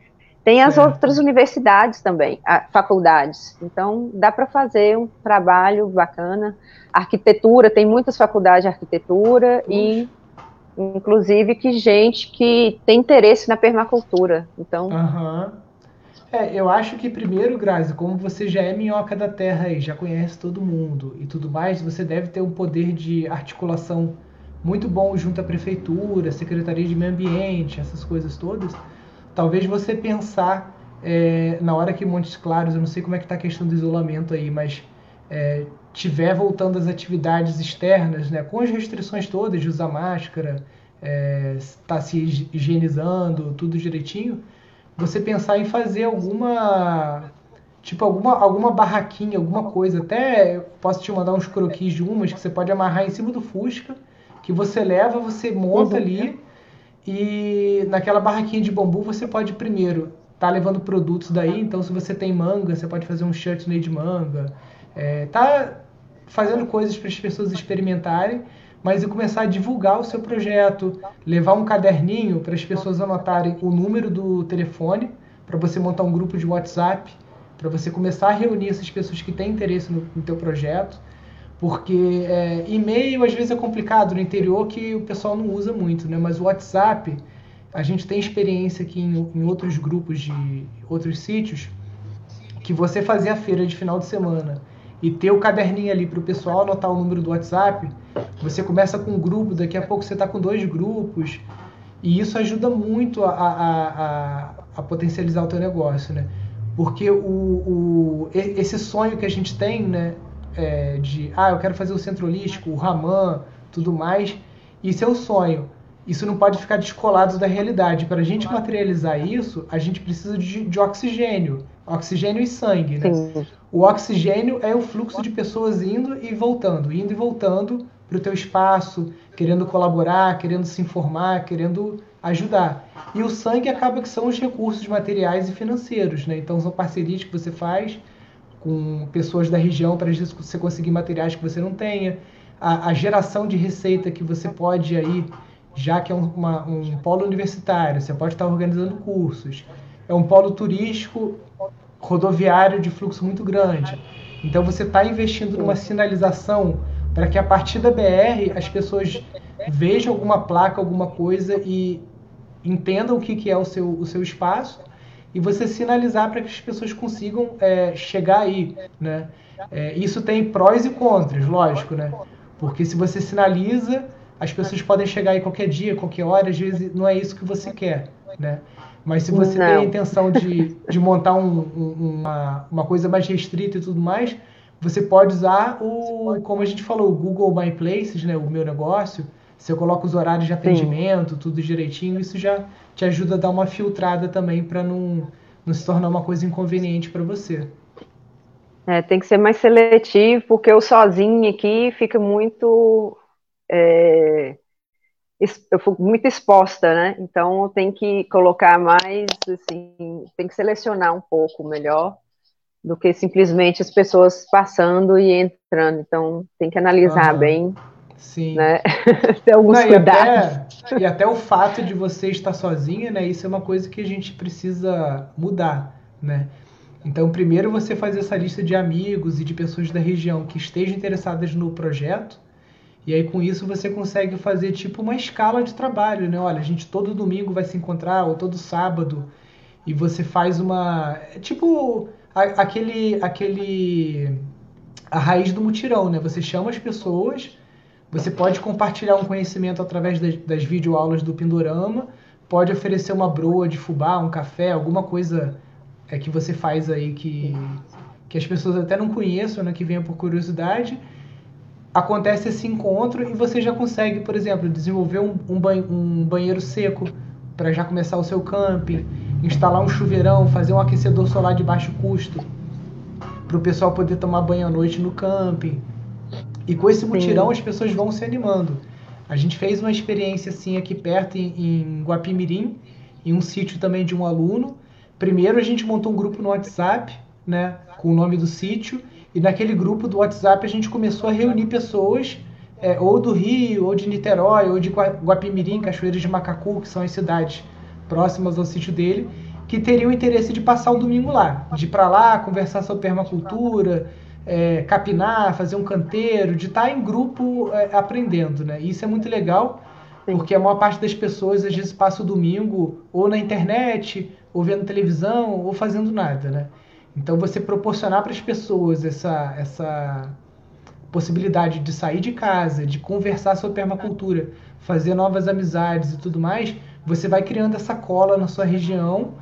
Tem as outras universidades também, faculdades. Então, dá para fazer um trabalho bacana. Arquitetura, tem muitas faculdades de arquitetura e inclusive que gente que tem interesse na permacultura. Então. Uhum. É, eu acho que primeiro, Grazi, como você já é minhoca da terra e já conhece todo mundo e tudo mais, você deve ter um poder de articulação muito bom junto à prefeitura, secretaria de meio ambiente, essas coisas todas. Talvez você pensar é, na hora que Montes Claros, eu não sei como é que está a questão do isolamento aí, mas é, tiver voltando às atividades externas, né, com as restrições todas de usar máscara, está é, se higienizando, tudo direitinho, você pensar em fazer alguma tipo alguma, alguma barraquinha, alguma coisa. Até posso te mandar uns croquis de umas que você pode amarrar em cima do Fusca, que você leva, você monta ali e naquela barraquinha de bambu você pode primeiro tá levando produtos daí, então se você tem manga, você pode fazer um shirt de manga. É, tá fazendo coisas para as pessoas experimentarem, mas e começar a divulgar o seu projeto, levar um caderninho para as pessoas anotarem o número do telefone, para você montar um grupo de WhatsApp, para você começar a reunir essas pessoas que têm interesse no, no teu projeto, porque é, e-mail às vezes é complicado no interior que o pessoal não usa muito, né? Mas o WhatsApp a gente tem experiência aqui em, em outros grupos de outros sítios que você fazer a feira de final de semana e ter o caderninho ali para o pessoal anotar o número do WhatsApp, você começa com um grupo, daqui a pouco você está com dois grupos, e isso ajuda muito a, a, a, a, potencializar o teu negócio, né? Porque o, o, esse sonho que a gente tem, né, é de, ah, eu quero fazer o centro holístico, o Raman, tudo mais, isso é o sonho isso não pode ficar descolado da realidade. Para a gente materializar isso, a gente precisa de, de oxigênio. Oxigênio e sangue, né? Sim. O oxigênio é o fluxo de pessoas indo e voltando, indo e voltando para o teu espaço, querendo colaborar, querendo se informar, querendo ajudar. E o sangue acaba que são os recursos materiais e financeiros, né? Então são parcerias que você faz com pessoas da região para você conseguir materiais que você não tenha, a, a geração de receita que você pode aí já que é um, uma, um polo universitário, você pode estar organizando cursos. É um polo turístico rodoviário de fluxo muito grande. Então você está investindo numa sinalização para que a partir da BR as pessoas vejam alguma placa, alguma coisa e entendam o que, que é o seu, o seu espaço e você sinalizar para que as pessoas consigam é, chegar aí, né? É, isso tem prós e contras, lógico, né? Porque se você sinaliza, as pessoas podem chegar aí qualquer dia, qualquer hora, às vezes não é isso que você quer, né? Mas se você não. tem a intenção de, de montar um, um, uma, uma coisa mais restrita e tudo mais, você pode usar o, como a gente falou, o Google My Places, né, o meu negócio. Você coloca os horários de atendimento, Sim. tudo direitinho, isso já te ajuda a dar uma filtrada também para não, não se tornar uma coisa inconveniente para você. É, tem que ser mais seletivo, porque eu sozinho aqui fica muito é, eu fui muito exposta, né? Então tem que colocar mais, assim, tem que selecionar um pouco melhor do que simplesmente as pessoas passando e entrando. Então tem que analisar uhum. bem. Sim. Né? Ter alguns Não, cuidados. E até, e até o fato de você estar sozinha, né? Isso é uma coisa que a gente precisa mudar, né? Então, primeiro você faz essa lista de amigos e de pessoas da região que estejam interessadas no projeto, e aí com isso você consegue fazer tipo uma escala de trabalho, né? Olha, a gente todo domingo vai se encontrar ou todo sábado e você faz uma é tipo aquele aquele a raiz do mutirão, né? Você chama as pessoas, você pode compartilhar um conhecimento através das, das videoaulas do Pindorama, pode oferecer uma broa de fubá, um café, alguma coisa é que você faz aí que que as pessoas até não conheçam, né? Que venha por curiosidade acontece esse encontro e você já consegue, por exemplo, desenvolver um, um, banho, um banheiro seco para já começar o seu camping, instalar um chuveirão, fazer um aquecedor solar de baixo custo para o pessoal poder tomar banho à noite no camping. E com esse mutirão Sim. as pessoas vão se animando. A gente fez uma experiência assim aqui perto em, em Guapimirim, em um sítio também de um aluno. Primeiro a gente montou um grupo no WhatsApp, né, com o nome do sítio e naquele grupo do WhatsApp a gente começou a reunir pessoas, é, ou do Rio, ou de Niterói, ou de Guapimirim, Cachoeiras de Macacu, que são as cidades próximas ao sítio dele, que teriam interesse de passar o domingo lá, de ir para lá, conversar sobre permacultura, é, capinar, fazer um canteiro, de estar tá em grupo é, aprendendo, né? E isso é muito legal, porque a maior parte das pessoas às vezes passa o domingo ou na internet, ou vendo televisão, ou fazendo nada, né? Então, você proporcionar para as pessoas essa, essa possibilidade de sair de casa, de conversar sobre permacultura, fazer novas amizades e tudo mais, você vai criando essa cola na sua região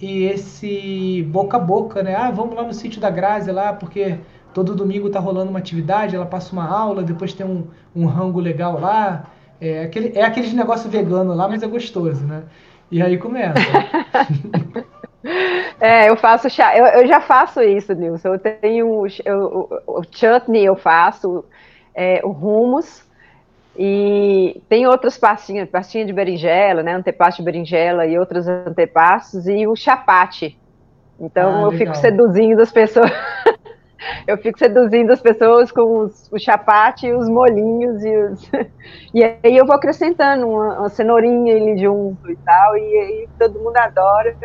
e esse boca a boca, né? Ah, vamos lá no sítio da Grazi lá, porque todo domingo tá rolando uma atividade, ela passa uma aula, depois tem um, um rango legal lá. É, aquele, é aqueles negócio vegano lá, mas é gostoso, né? E aí começa. É, eu faço chá. Eu, eu, já faço isso, Nilson. Eu tenho eu, o, o chutney, eu faço, é, o hummus. E tem outras pastinhas, pastinha de berinjela, né? Antepasto de berinjela e outros antepastos, e o chapate. Então ah, eu legal. fico seduzindo as pessoas. eu fico seduzindo as pessoas com os, o chapate e os molinhos e, os... e aí eu vou acrescentando uma, uma cenourinha ali junto e tal, e aí todo mundo adora.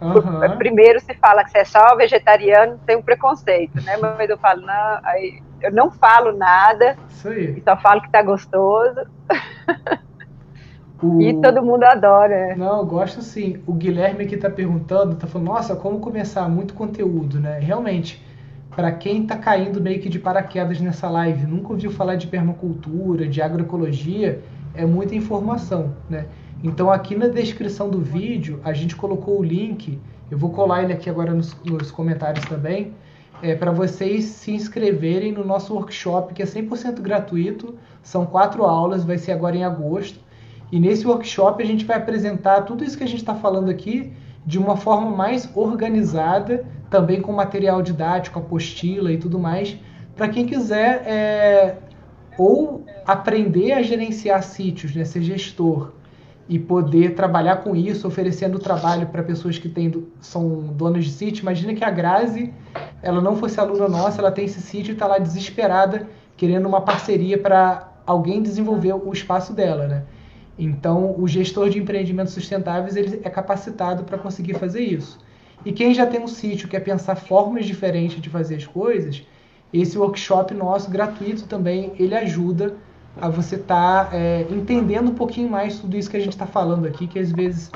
Uhum. Primeiro se fala que você é só vegetariano, tem um preconceito, né? Mas eu falo, não, aí eu não falo nada, Isso aí. só falo que tá gostoso. O... E todo mundo adora. Não, eu gosto sim. O Guilherme que tá perguntando, tá falando, nossa, como começar? Muito conteúdo, né? Realmente, para quem está caindo meio que de paraquedas nessa live, nunca ouviu falar de permacultura, de agroecologia, é muita informação, né? Então aqui na descrição do vídeo a gente colocou o link, eu vou colar ele aqui agora nos, nos comentários também, é, para vocês se inscreverem no nosso workshop que é 100% gratuito, são quatro aulas, vai ser agora em agosto, e nesse workshop a gente vai apresentar tudo isso que a gente está falando aqui de uma forma mais organizada, também com material didático, apostila e tudo mais, para quem quiser é, ou aprender a gerenciar sítios, né, ser gestor e poder trabalhar com isso, oferecendo trabalho para pessoas que têm, são donas de sítio. Imagina que a Grazi, ela não fosse aluna nossa, ela tem esse sítio e está lá desesperada, querendo uma parceria para alguém desenvolver o espaço dela, né? Então, o gestor de empreendimentos sustentáveis ele é capacitado para conseguir fazer isso. E quem já tem um sítio quer pensar formas diferentes de fazer as coisas, esse workshop nosso gratuito também ele ajuda a você estar tá, é, entendendo um pouquinho mais tudo isso que a gente está falando aqui, que às vezes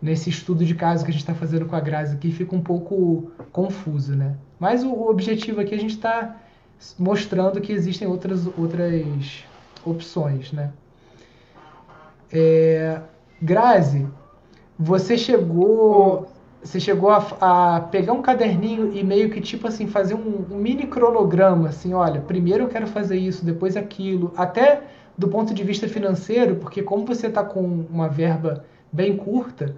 nesse estudo de caso que a gente está fazendo com a Grazi aqui fica um pouco confuso, né? Mas o, o objetivo aqui é a gente está mostrando que existem outras outras opções, né? É, Grazi, você chegou, você chegou a, a, pegar um caderninho e meio que tipo assim fazer um, um, mini cronograma, assim, olha, primeiro eu quero fazer isso, depois aquilo, até do ponto de vista financeiro, porque como você está com uma verba bem curta,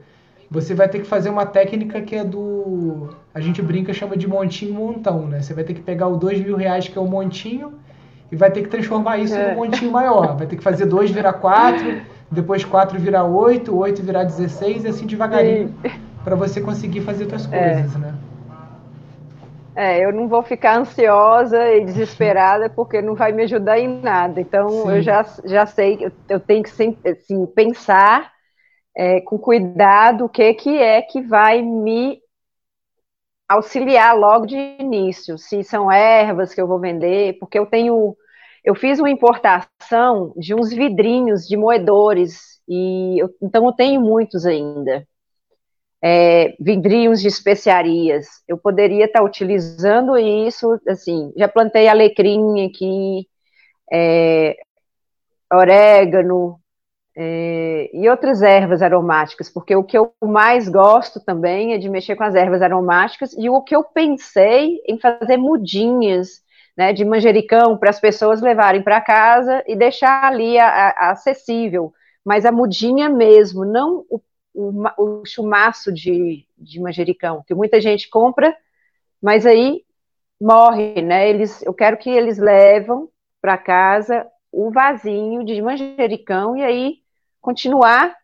você vai ter que fazer uma técnica que é do. A gente brinca, chama de montinho montão, né? Você vai ter que pegar o dois mil reais, que é o montinho, e vai ter que transformar isso é. num montinho maior. Vai ter que fazer dois virar quatro depois 4 virar 8, 8 virar 16 e assim devagarinho para você conseguir fazer outras é. coisas, é. né? É, eu não vou ficar ansiosa e desesperada porque não vai me ajudar em nada. Então, Sim. eu já, já sei que eu tenho que sempre, assim, pensar é, com cuidado o que, que é que vai me auxiliar logo de início. Se são ervas que eu vou vender, porque eu tenho eu fiz uma importação de uns vidrinhos de moedores, e eu, então eu tenho muitos ainda. É, vidrinhos de especiarias. Eu poderia estar utilizando isso, assim, já plantei alecrim aqui, é, orégano é, e outras ervas aromáticas, porque o que eu mais gosto também é de mexer com as ervas aromáticas, e o que eu pensei em fazer mudinhas né, de manjericão para as pessoas levarem para casa e deixar ali a, a, acessível, mas a mudinha mesmo, não o, o, o chumaço de, de manjericão, que muita gente compra, mas aí morre, né? Eles, eu quero que eles levam para casa o vasinho de manjericão e aí continuar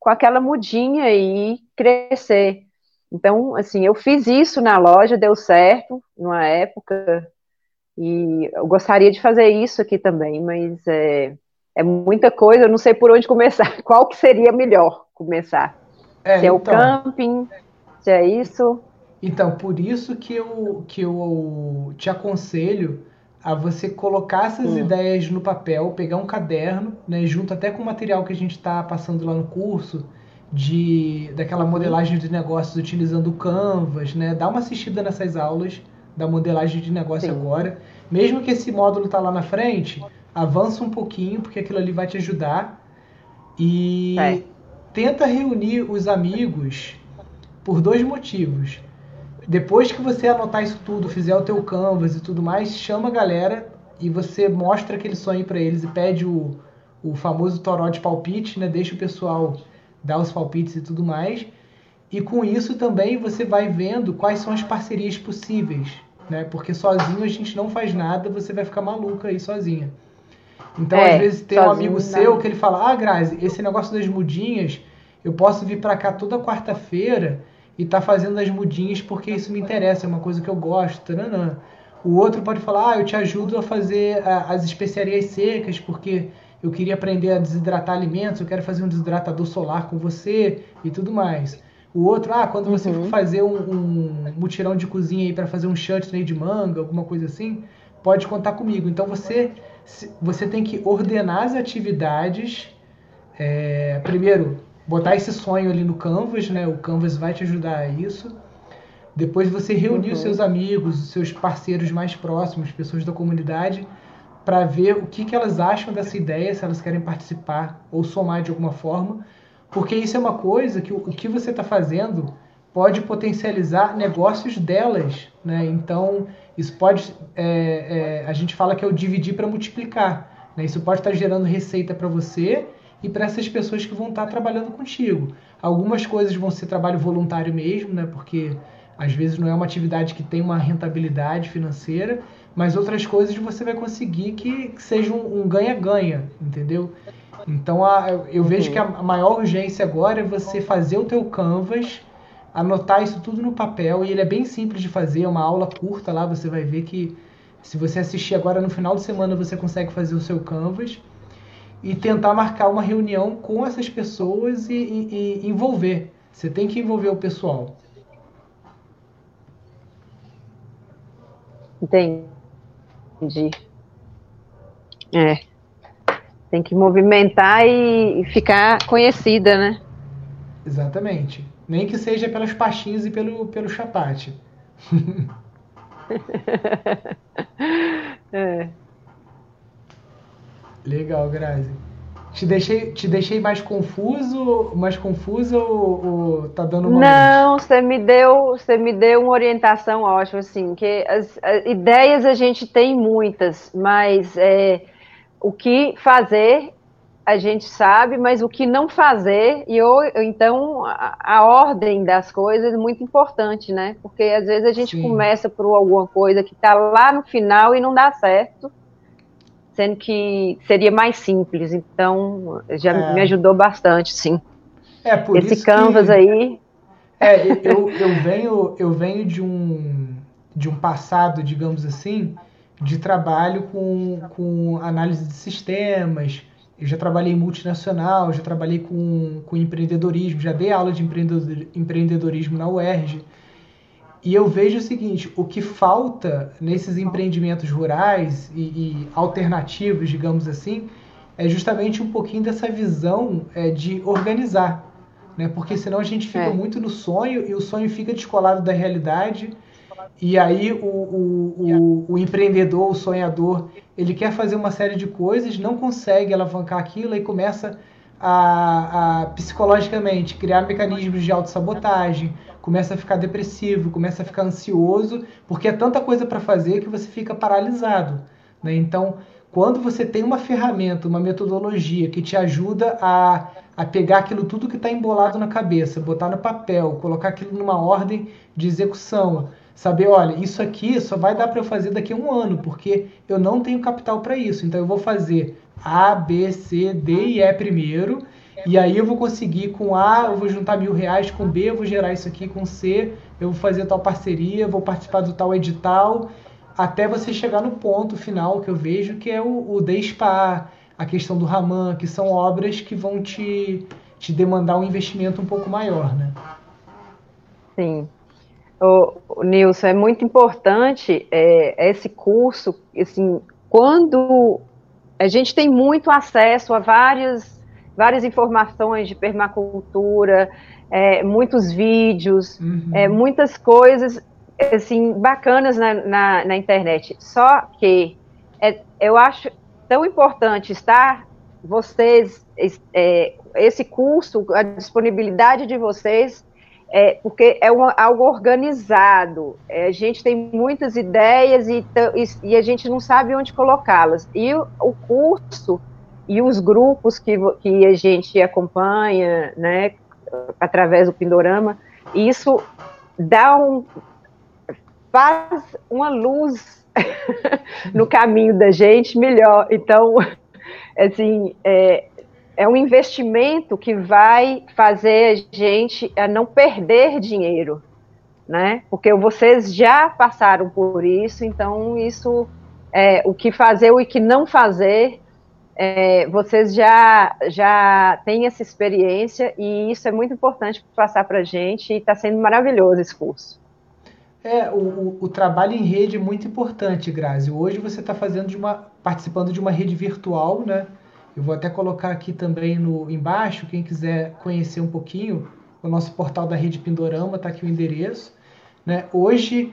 com aquela mudinha e crescer. Então, assim, eu fiz isso na loja, deu certo, numa época, e eu gostaria de fazer isso aqui também, mas é, é muita coisa, eu não sei por onde começar. Qual que seria melhor começar? É, se é então, o camping, se é isso. Então, por isso que eu, que eu te aconselho a você colocar essas hum. ideias no papel, pegar um caderno, né, junto até com o material que a gente está passando lá no curso, de daquela modelagem de negócios utilizando o Canvas, né? Dá uma assistida nessas aulas da modelagem de negócio Sim. agora. Mesmo que esse módulo tá lá na frente, avança um pouquinho, porque aquilo ali vai te ajudar. E é. tenta reunir os amigos por dois motivos. Depois que você anotar isso tudo, fizer o teu canvas e tudo mais, chama a galera e você mostra aquele sonho para eles e pede o, o famoso toró de palpite, né? Deixa o pessoal dar os palpites e tudo mais. E com isso também você vai vendo quais são as parcerias possíveis né? Porque sozinho a gente não faz nada, você vai ficar maluca aí sozinha. Então, é, às vezes, tem um amigo seu que ele fala: Ah, Grazi, esse negócio das mudinhas, eu posso vir para cá toda quarta-feira e tá fazendo as mudinhas porque isso me interessa, é uma coisa que eu gosto. Taranã. O outro pode falar: Ah, eu te ajudo a fazer as especiarias secas porque eu queria aprender a desidratar alimentos, eu quero fazer um desidratador solar com você e tudo mais. O outro, ah, quando você uhum. for fazer um, um mutirão de cozinha aí para fazer um chutney de manga, alguma coisa assim, pode contar comigo. Então você você tem que ordenar as atividades. É, primeiro, botar esse sonho ali no Canvas, né? O Canvas vai te ajudar a isso. Depois você reunir uhum. os seus amigos, os seus parceiros mais próximos, pessoas da comunidade, para ver o que, que elas acham dessa ideia, se elas querem participar ou somar de alguma forma. Porque isso é uma coisa que o, que você está fazendo pode potencializar negócios delas, né? Então, isso pode, é, é, a gente fala que é o dividir para multiplicar, né? Isso pode estar tá gerando receita para você e para essas pessoas que vão estar tá trabalhando contigo. Algumas coisas vão ser trabalho voluntário mesmo, né? Porque às vezes não é uma atividade que tem uma rentabilidade financeira, mas outras coisas você vai conseguir que, que seja um ganha-ganha, um entendeu? Então a, eu vejo que a maior urgência agora é você fazer o teu canvas anotar isso tudo no papel e ele é bem simples de fazer, é uma aula curta lá, você vai ver que se você assistir agora no final de semana você consegue fazer o seu Canvas e tentar marcar uma reunião com essas pessoas e, e, e envolver. Você tem que envolver o pessoal. Entendi. É. Tem que movimentar e ficar conhecida, né? Exatamente. Nem que seja pelas pastinhas e pelo, pelo chapate. é. Legal, Grazi. Te deixei, te deixei mais confuso, mais confusa ou, ou tá dando uma Não, você me deu, você me deu uma orientação ótima, assim, que as, as ideias a gente tem muitas, mas é, o que fazer a gente sabe, mas o que não fazer, e eu, então a, a, ordem das coisas é muito importante, né? Porque às vezes a gente Sim. começa por alguma coisa que está lá no final e não dá certo, sendo que seria mais simples. Então já é. me ajudou bastante, sim. É, por Esse isso canvas que... aí. É, eu, eu, venho, eu venho de um, de um passado, digamos assim, de trabalho com, com análise de sistemas eu já trabalhei em multinacional, já trabalhei com, com empreendedorismo, já dei aula de empreendedorismo na UERJ. E eu vejo o seguinte: o que falta nesses empreendimentos rurais e, e alternativos, digamos assim, é justamente um pouquinho dessa visão é, de organizar. Né? Porque senão a gente fica é. muito no sonho e o sonho fica descolado da realidade e aí o, o, o, o, empreendedor, o sonhador, ele quer fazer uma série de coisas, não consegue alavancar aquilo e começa a, a psicologicamente criar mecanismos de autossabotagem, começa a ficar depressivo, começa a ficar ansioso, porque é tanta coisa para fazer que você fica paralisado. Né? Então, quando você tem uma ferramenta, uma metodologia que te ajuda a, a pegar aquilo tudo que está embolado na cabeça, botar no papel, colocar aquilo numa ordem de execução, saber, olha, isso aqui só vai dar para eu fazer daqui a um ano, porque eu não tenho capital para isso. Então eu vou fazer A, B, C, D e E primeiro, e aí eu vou conseguir com A, eu vou juntar mil reais, com B eu vou gerar isso aqui, com C eu vou fazer tal parceria, vou participar do tal edital, até você chegar no ponto final que eu vejo, que é o, o DESPA, a questão do Raman, que são obras que vão te, te demandar um investimento um pouco maior, né? Sim. O, Nilson, é muito importante é, esse curso, assim, quando a gente tem muito acesso a várias, várias informações de permacultura, é, muitos vídeos, uhum. é, muitas coisas assim bacanas na, na, na internet. Só que é, eu acho tão importante estar vocês, é, esse curso, a disponibilidade de vocês é, porque é algo organizado. É, a gente tem muitas ideias e, e, e a gente não sabe onde colocá-las. E o, o, curso e os grupos que, que a gente acompanha, né, através do Pindorama, isso dá um faz uma luz no caminho da gente melhor. Então, assim, é, é um investimento que vai fazer a gente a não perder dinheiro, né? Porque vocês já passaram por isso, então isso é o que fazer e o que não fazer. É, vocês já já têm essa experiência e isso é muito importante passar para a gente e está sendo maravilhoso esse curso. É, o, o, trabalho em rede é muito importante, Grazi. Hoje você está fazendo de uma, participando de uma rede virtual, né? Eu vou até colocar aqui também no embaixo, quem quiser conhecer um pouquinho, o nosso portal da Rede Pindorama, está aqui o endereço. Né? Hoje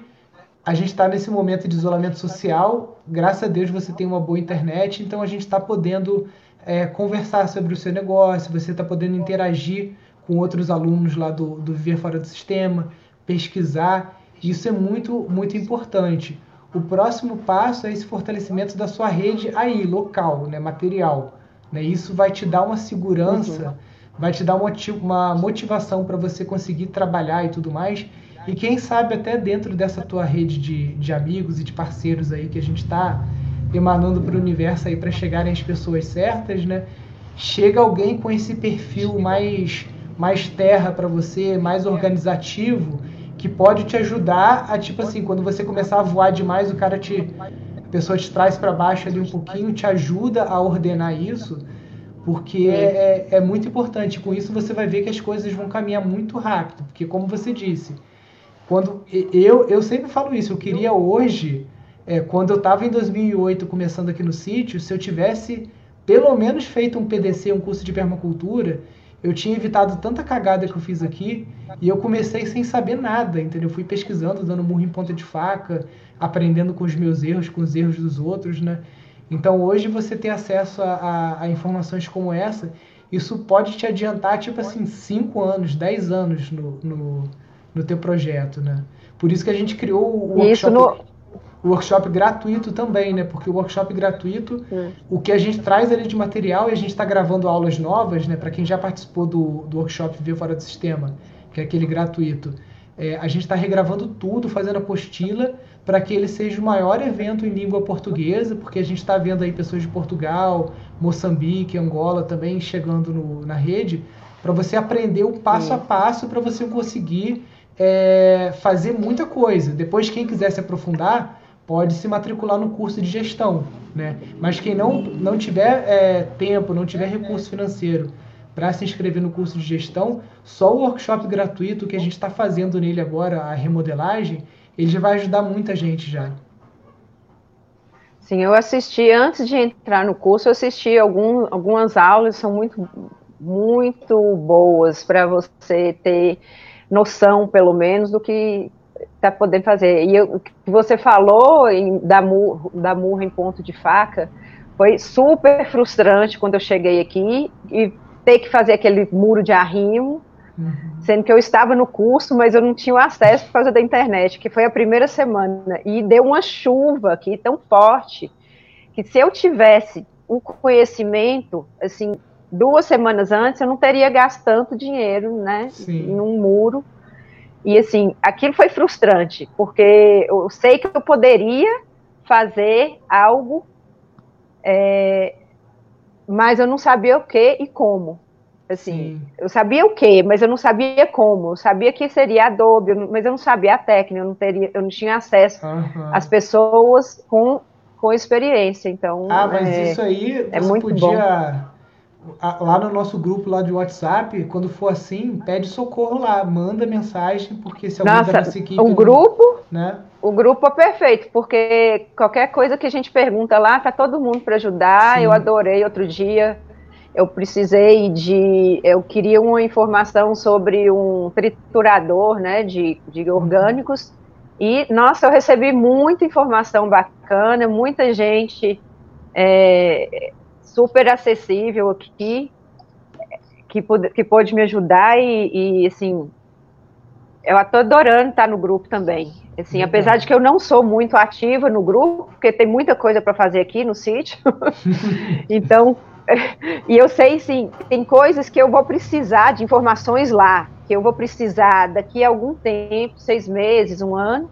a gente está nesse momento de isolamento social, graças a Deus você tem uma boa internet, então a gente está podendo é, conversar sobre o seu negócio, você está podendo interagir com outros alunos lá do, do Viver Fora do Sistema, pesquisar, isso é muito, muito importante. O próximo passo é esse fortalecimento da sua rede aí, local, né, material. Né? Isso vai te dar uma segurança, uhum. vai te dar uma, motivação para você conseguir trabalhar e tudo mais. E quem sabe até dentro dessa tua rede de, de amigos e de parceiros aí que a gente está emanando para o universo aí para chegarem as pessoas certas, né? Chega alguém com esse perfil mais mais terra para você, mais organizativo, que pode te ajudar a tipo assim, quando você começar a voar demais, o cara te pessoa te traz para baixo ali um pouquinho, te ajuda a ordenar isso, porque é, é, é, muito importante. Com isso você vai ver que as coisas vão caminhar muito rápido, porque como você disse, quando eu, eu sempre falo isso, eu queria hoje, é, quando eu estava em 2008 começando aqui no sítio, se eu tivesse pelo menos feito um PDC, um curso de permacultura, eu tinha evitado tanta cagada que eu fiz aqui e eu comecei sem saber nada, entendeu? Eu fui pesquisando, dando murro em ponta de faca, aprendendo com os meus erros, com os erros dos outros, né? Então hoje você ter acesso a, a, a informações como essa, isso pode te adiantar, tipo assim, 5 anos, 10 anos no, no, no teu projeto, né? Por isso que a gente criou o workshop, no... o workshop gratuito também, né? Porque o workshop gratuito, hum. o que a gente traz ali de material, e a gente está gravando aulas novas, né? Para quem já participou do, do workshop Viver Fora do Sistema, que é aquele gratuito. É, a gente está regravando tudo, fazendo apostila, para que ele seja o maior evento em língua portuguesa, porque a gente está vendo aí pessoas de Portugal, Moçambique, Angola também chegando no, na rede, para você aprender o passo Sim. a passo para você conseguir é, fazer muita coisa. Depois, quem quiser se aprofundar, pode se matricular no curso de gestão. Né? Mas quem não, não tiver é, tempo, não tiver recurso financeiro para se inscrever no curso de gestão, só o workshop gratuito que a gente está fazendo nele agora, a remodelagem, ele já vai ajudar muita gente já. Sim, eu assisti, antes de entrar no curso, eu assisti algum, algumas aulas, são muito, muito boas para você ter noção, pelo menos, do que está podendo fazer. E o que você falou em, da, murra, da murra em ponto de faca foi super frustrante quando eu cheguei aqui e ter que fazer aquele muro de arrimo, uhum. sendo que eu estava no curso, mas eu não tinha acesso por causa da internet, que foi a primeira semana. E deu uma chuva aqui tão forte que se eu tivesse um conhecimento, assim, duas semanas antes, eu não teria gasto tanto dinheiro, né, Sim. num muro. E assim, aquilo foi frustrante, porque eu sei que eu poderia fazer algo, é, mas eu não sabia o que e como. Assim, Sim. eu sabia o que, mas eu não sabia como. Eu sabia que seria Adobe, mas eu não sabia a técnica, eu não teria, eu não tinha acesso uhum. às pessoas com, com experiência. Então, ah, mas é, isso aí é muito podia bom lá no nosso grupo lá de WhatsApp, quando for assim, pede socorro lá, manda mensagem, porque se alguém Nossa, da nossa equipe. O grupo, né? O grupo é perfeito, porque qualquer coisa que a gente pergunta lá, tá todo mundo para ajudar. Sim. Eu adorei outro dia. Eu precisei de. Eu queria uma informação sobre um triturador né, de, de orgânicos. E, nossa, eu recebi muita informação bacana, muita gente é, super acessível aqui, que, pode, que pôde me ajudar e, e, assim, eu estou adorando estar no grupo também. Assim, apesar de que eu não sou muito ativa no grupo, porque tem muita coisa para fazer aqui no sítio. então, e eu sei, sim, tem coisas que eu vou precisar de informações lá, que eu vou precisar daqui a algum tempo, seis meses, um ano,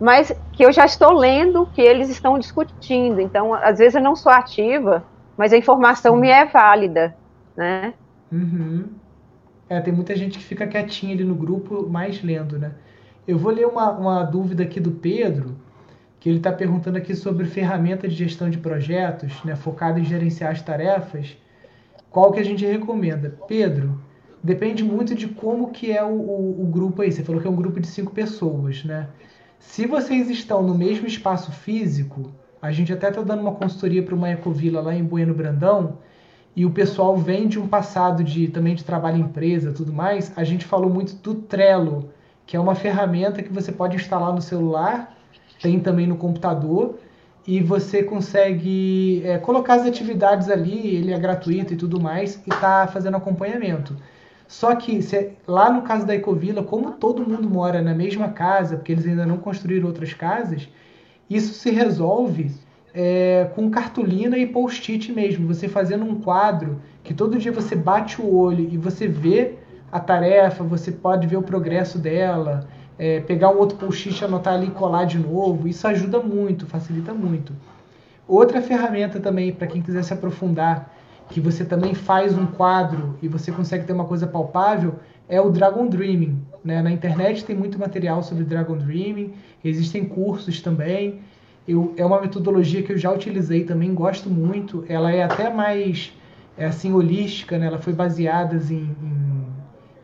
mas que eu já estou lendo que eles estão discutindo. Então, às vezes eu não sou ativa, mas a informação me é válida, né? Uhum. É, tem muita gente que fica quietinha ali no grupo, mais lendo, né? Eu vou ler uma, uma dúvida aqui do Pedro, que ele está perguntando aqui sobre ferramenta de gestão de projetos, né, focada em gerenciar as tarefas. Qual que a gente recomenda? Pedro, depende muito de como que é o, o, o grupo aí. Você falou que é um grupo de cinco pessoas, né? Se vocês estão no mesmo espaço físico, a gente até está dando uma consultoria para uma ecovila lá em Bueno Brandão, e o pessoal vem de um passado de também de trabalho em empresa tudo mais, a gente falou muito do Trello, que é uma ferramenta que você pode instalar no celular, tem também no computador, e você consegue é, colocar as atividades ali, ele é gratuito e tudo mais, e está fazendo acompanhamento. Só que se, lá no caso da Ecovila, como todo mundo mora na mesma casa, porque eles ainda não construíram outras casas, isso se resolve é, com cartolina e post-it mesmo. Você fazendo um quadro que todo dia você bate o olho e você vê a tarefa, você pode ver o progresso dela, é, pegar um outro post-it, anotar ali e colar de novo. Isso ajuda muito, facilita muito. Outra ferramenta também, para quem quiser se aprofundar, que você também faz um quadro e você consegue ter uma coisa palpável, é o Dragon Dreaming. Né? Na internet tem muito material sobre Dragon Dreaming, existem cursos também. Eu, é uma metodologia que eu já utilizei também, gosto muito. Ela é até mais é assim holística, né? ela foi baseada em,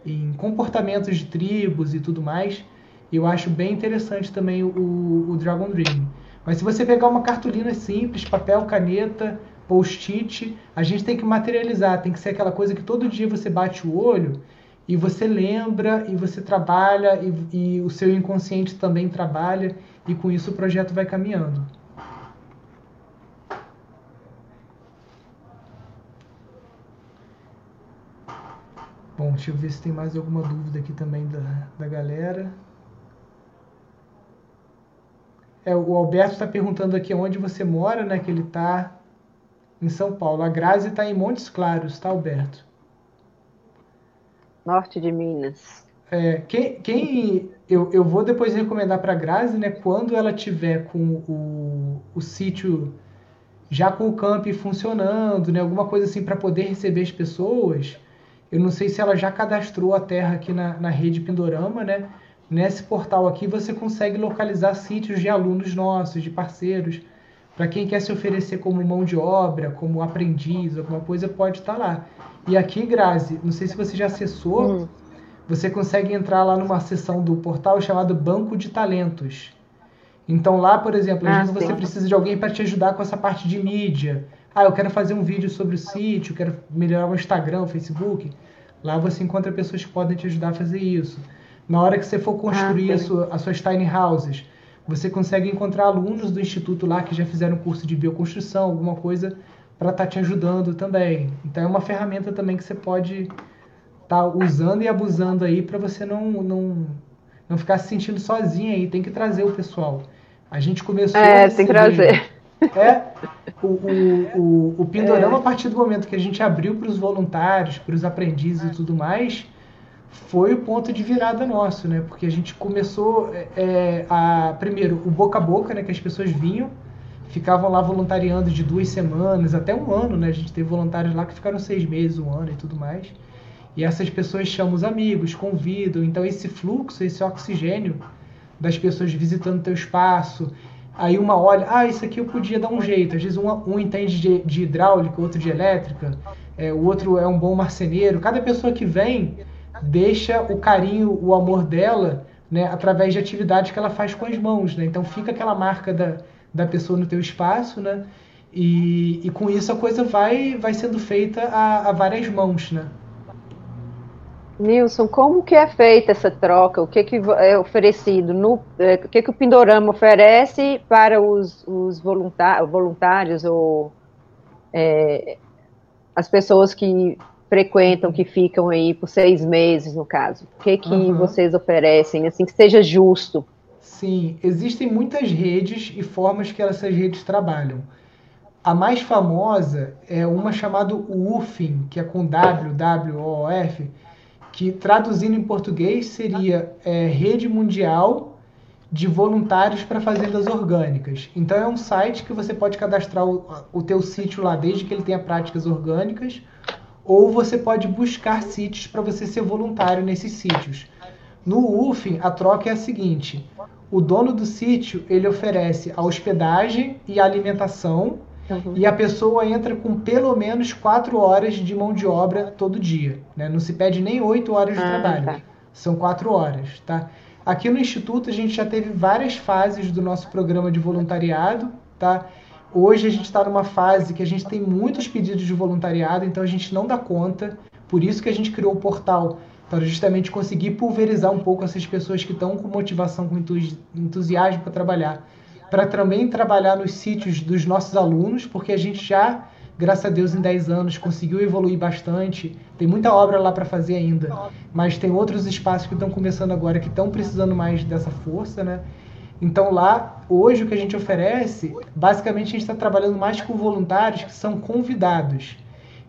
em, em comportamentos de tribos e tudo mais. Eu acho bem interessante também o, o Dragon Dreaming. Mas se você pegar uma cartolina simples, papel, caneta, post-it, a gente tem que materializar, tem que ser aquela coisa que todo dia você bate o olho e você lembra e você trabalha e, e o seu inconsciente também trabalha e com isso o projeto vai caminhando. Bom, deixa eu ver se tem mais alguma dúvida aqui também da, da galera. É, o Alberto está perguntando aqui onde você mora, né? Que ele está em São Paulo. A Grazi está em Montes Claros, tá, Alberto? Norte de Minas. É, quem, quem eu, eu vou depois recomendar para a Grazi, né, quando ela tiver com o, o sítio já com o camp funcionando, né, alguma coisa assim para poder receber as pessoas. Eu não sei se ela já cadastrou a terra aqui na, na rede Pindorama, né? Nesse portal aqui você consegue localizar sítios de alunos nossos, de parceiros, para quem quer se oferecer como mão de obra, como aprendiz, alguma coisa, pode estar tá lá. E aqui, Grazi, não sei se você já acessou, hum. você consegue entrar lá numa seção do portal chamado Banco de Talentos. Então lá, por exemplo, às ah, vezes você precisa de alguém para te ajudar com essa parte de mídia. Ah, eu quero fazer um vídeo sobre o sítio, quero melhorar o Instagram, o Facebook. Lá você encontra pessoas que podem te ajudar a fazer isso. Na hora que você for construir ah, a sua, as suas tiny houses, você consegue encontrar alunos do instituto lá que já fizeram curso de bioconstrução, alguma coisa para estar tá te ajudando também. Então é uma ferramenta também que você pode estar tá usando e abusando aí para você não, não, não ficar se sentindo sozinho aí. Tem que trazer o pessoal. A gente começou. É, tem que trazer. É, o, o, o, o Pindorama, é. a partir do momento que a gente abriu para os voluntários, para os aprendizes e tudo mais, foi o ponto de virada nosso, né? Porque a gente começou é, é, a primeiro o boca a boca, né? Que as pessoas vinham, ficavam lá voluntariando de duas semanas até um ano, né? A gente teve voluntários lá que ficaram seis meses, um ano e tudo mais. E essas pessoas chamam os amigos, convidam. Então esse fluxo, esse oxigênio das pessoas visitando teu espaço. Aí uma olha, ah, isso aqui eu podia dar um jeito. Às vezes um, um entende de, de hidráulica, outro de elétrica, é, o outro é um bom marceneiro. Cada pessoa que vem deixa o carinho, o amor dela, né, através de atividades que ela faz com as mãos, né? Então fica aquela marca da, da pessoa no teu espaço, né? E, e com isso a coisa vai, vai sendo feita a, a várias mãos, né? Nilson, como que é feita essa troca? O que, que é oferecido? No, é, o que, que o Pindorama oferece para os, os voluntários ou é, as pessoas que frequentam, que ficam aí por seis meses, no caso? O que, que uhum. vocês oferecem, assim, que seja justo? Sim, existem muitas redes e formas que essas redes trabalham. A mais famosa é uma chamada UFIM, que é com W, W, O, F, que traduzindo em português seria é, Rede Mundial de voluntários para fazendas orgânicas. Então é um site que você pode cadastrar o, o teu sítio lá desde que ele tenha práticas orgânicas, ou você pode buscar sítios para você ser voluntário nesses sítios. No UFIM, a troca é a seguinte: o dono do sítio ele oferece a hospedagem e a alimentação uhum. e a pessoa entra com pelo menos quatro horas de mão de obra todo dia. Né? Não se pede nem oito horas de ah, trabalho, tá. são quatro horas, tá? Aqui no Instituto a gente já teve várias fases do nosso programa de voluntariado, tá? Hoje a gente está numa fase que a gente tem muitos pedidos de voluntariado, então a gente não dá conta. Por isso que a gente criou o portal para justamente conseguir pulverizar um pouco essas pessoas que estão com motivação, com entusiasmo para trabalhar, para também trabalhar nos sítios dos nossos alunos, porque a gente já graças a Deus, em 10 anos conseguiu evoluir bastante. Tem muita obra lá para fazer ainda, mas tem outros espaços que estão começando agora que estão precisando mais dessa força, né? Então lá, hoje o que a gente oferece, basicamente a gente está trabalhando mais com voluntários que são convidados.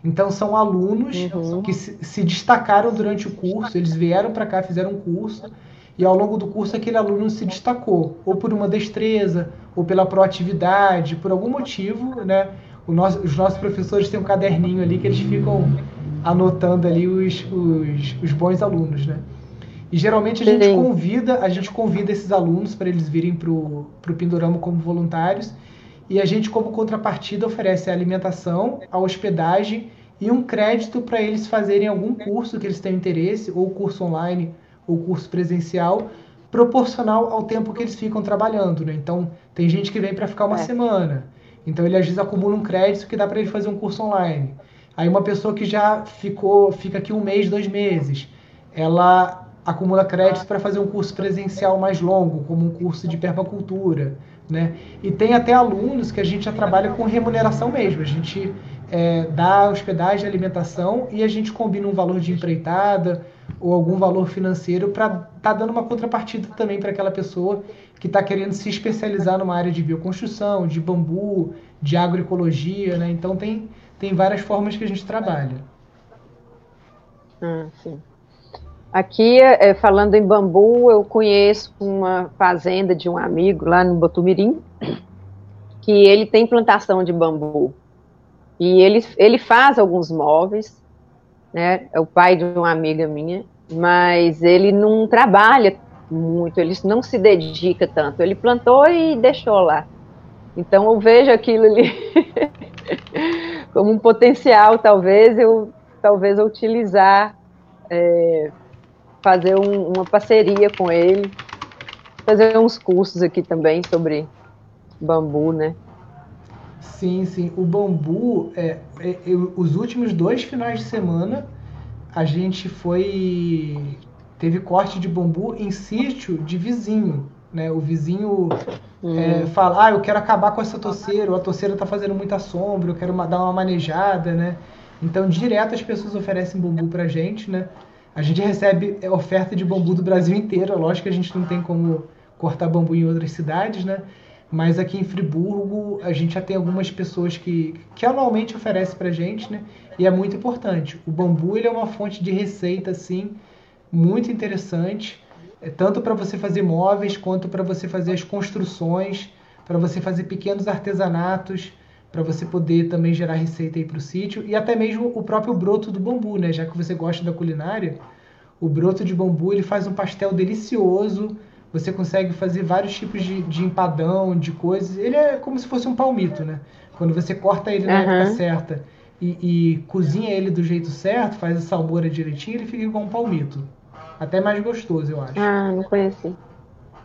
Então são alunos uhum. que se, se, destacaram durante o curso, eles vieram para cá, fizeram um curso, e ao longo do curso aquele aluno se destacou, ou por uma destreza, ou pela proatividade, por algum motivo, né? nosso, os nossos professores têm um caderninho ali que eles ficam anotando ali os, os, os bons alunos, né? E geralmente a gente Sim. convida, a gente convida esses alunos para eles virem para o Pindorama como voluntários e a gente como contrapartida oferece a alimentação, a hospedagem e um crédito para eles fazerem algum curso que eles tenham interesse, ou curso online ou curso presencial, proporcional ao tempo que eles ficam trabalhando, né? Então, tem gente que vem para ficar uma é. semana, então ele às vezes acumula um crédito que dá para ele fazer um curso online. Aí uma pessoa que já ficou, fica aqui um mês, dois meses, ela acumula crédito para fazer um curso presencial mais longo, como um curso de permacultura, né? E tem até alunos que a gente já trabalha com remuneração mesmo. A gente é, dá hospedagem, alimentação e a gente combina um valor de empreitada ou algum valor financeiro para estar tá dando uma contrapartida também para aquela pessoa que está querendo se especializar numa área de bioconstrução, de bambu, de agroecologia, né? Então tem, tem várias formas que a gente trabalha. Ah, sim. Aqui, é, falando em bambu, eu conheço uma fazenda de um amigo lá no Botumirim, que ele tem plantação de bambu. E ele, ele faz alguns móveis, né? É o pai de uma amiga minha, mas ele não trabalha muito, ele não se dedica tanto. Ele plantou e deixou lá. Então eu vejo aquilo ali como um potencial, talvez eu talvez eu utilizar, é, fazer um, uma parceria com ele, fazer uns cursos aqui também sobre bambu, né? Sim, sim. O bambu, é, é, é os últimos dois finais de semana a gente foi teve corte de bambu em sítio de vizinho. Né? O vizinho hum. é, fala, ah, eu quero acabar com essa toceira, ou a toceira está fazendo muita sombra, eu quero dar uma manejada, né? Então, direto as pessoas oferecem bambu pra gente, né? A gente recebe é, oferta de bambu do Brasil inteiro, lógico que a gente não tem como cortar bambu em outras cidades, né? Mas aqui em Friburgo a gente já tem algumas pessoas que, que anualmente oferecem pra gente, né? E é muito importante. O bambu ele é uma fonte de receita, assim, muito interessante, é, tanto para você fazer móveis quanto para você fazer as construções, para você fazer pequenos artesanatos, para você poder também gerar receita aí para o sítio e até mesmo o próprio broto do bambu, né? Já que você gosta da culinária, o broto de bambu ele faz um pastel delicioso. Você consegue fazer vários tipos de, de empadão, de coisas. Ele é como se fosse um palmito, né? Quando você corta ele na uhum. época certa e, e, cozinha ele do jeito certo, faz a salmoura direitinho, ele fica igual um palmito. Até mais gostoso, eu acho. Ah, não conheci.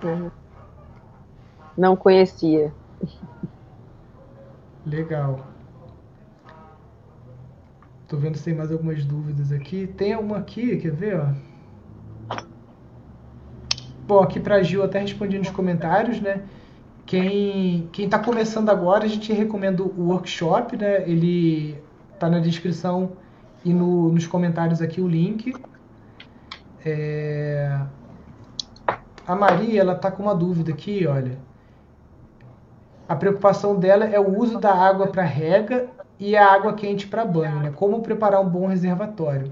Uhum. Não conhecia. Legal. Tô vendo se tem mais algumas dúvidas aqui. Tem uma aqui, quer ver, ó? Bom, aqui pra Gil até respondi nos comentários, né? Quem, quem tá começando agora, a gente recomenda o workshop, né? Ele tá na descrição e no, nos comentários aqui o link. É... A Maria, ela tá com uma dúvida aqui, olha. A preocupação dela é o uso da água para rega e a água quente para banho, né? Como preparar um bom reservatório.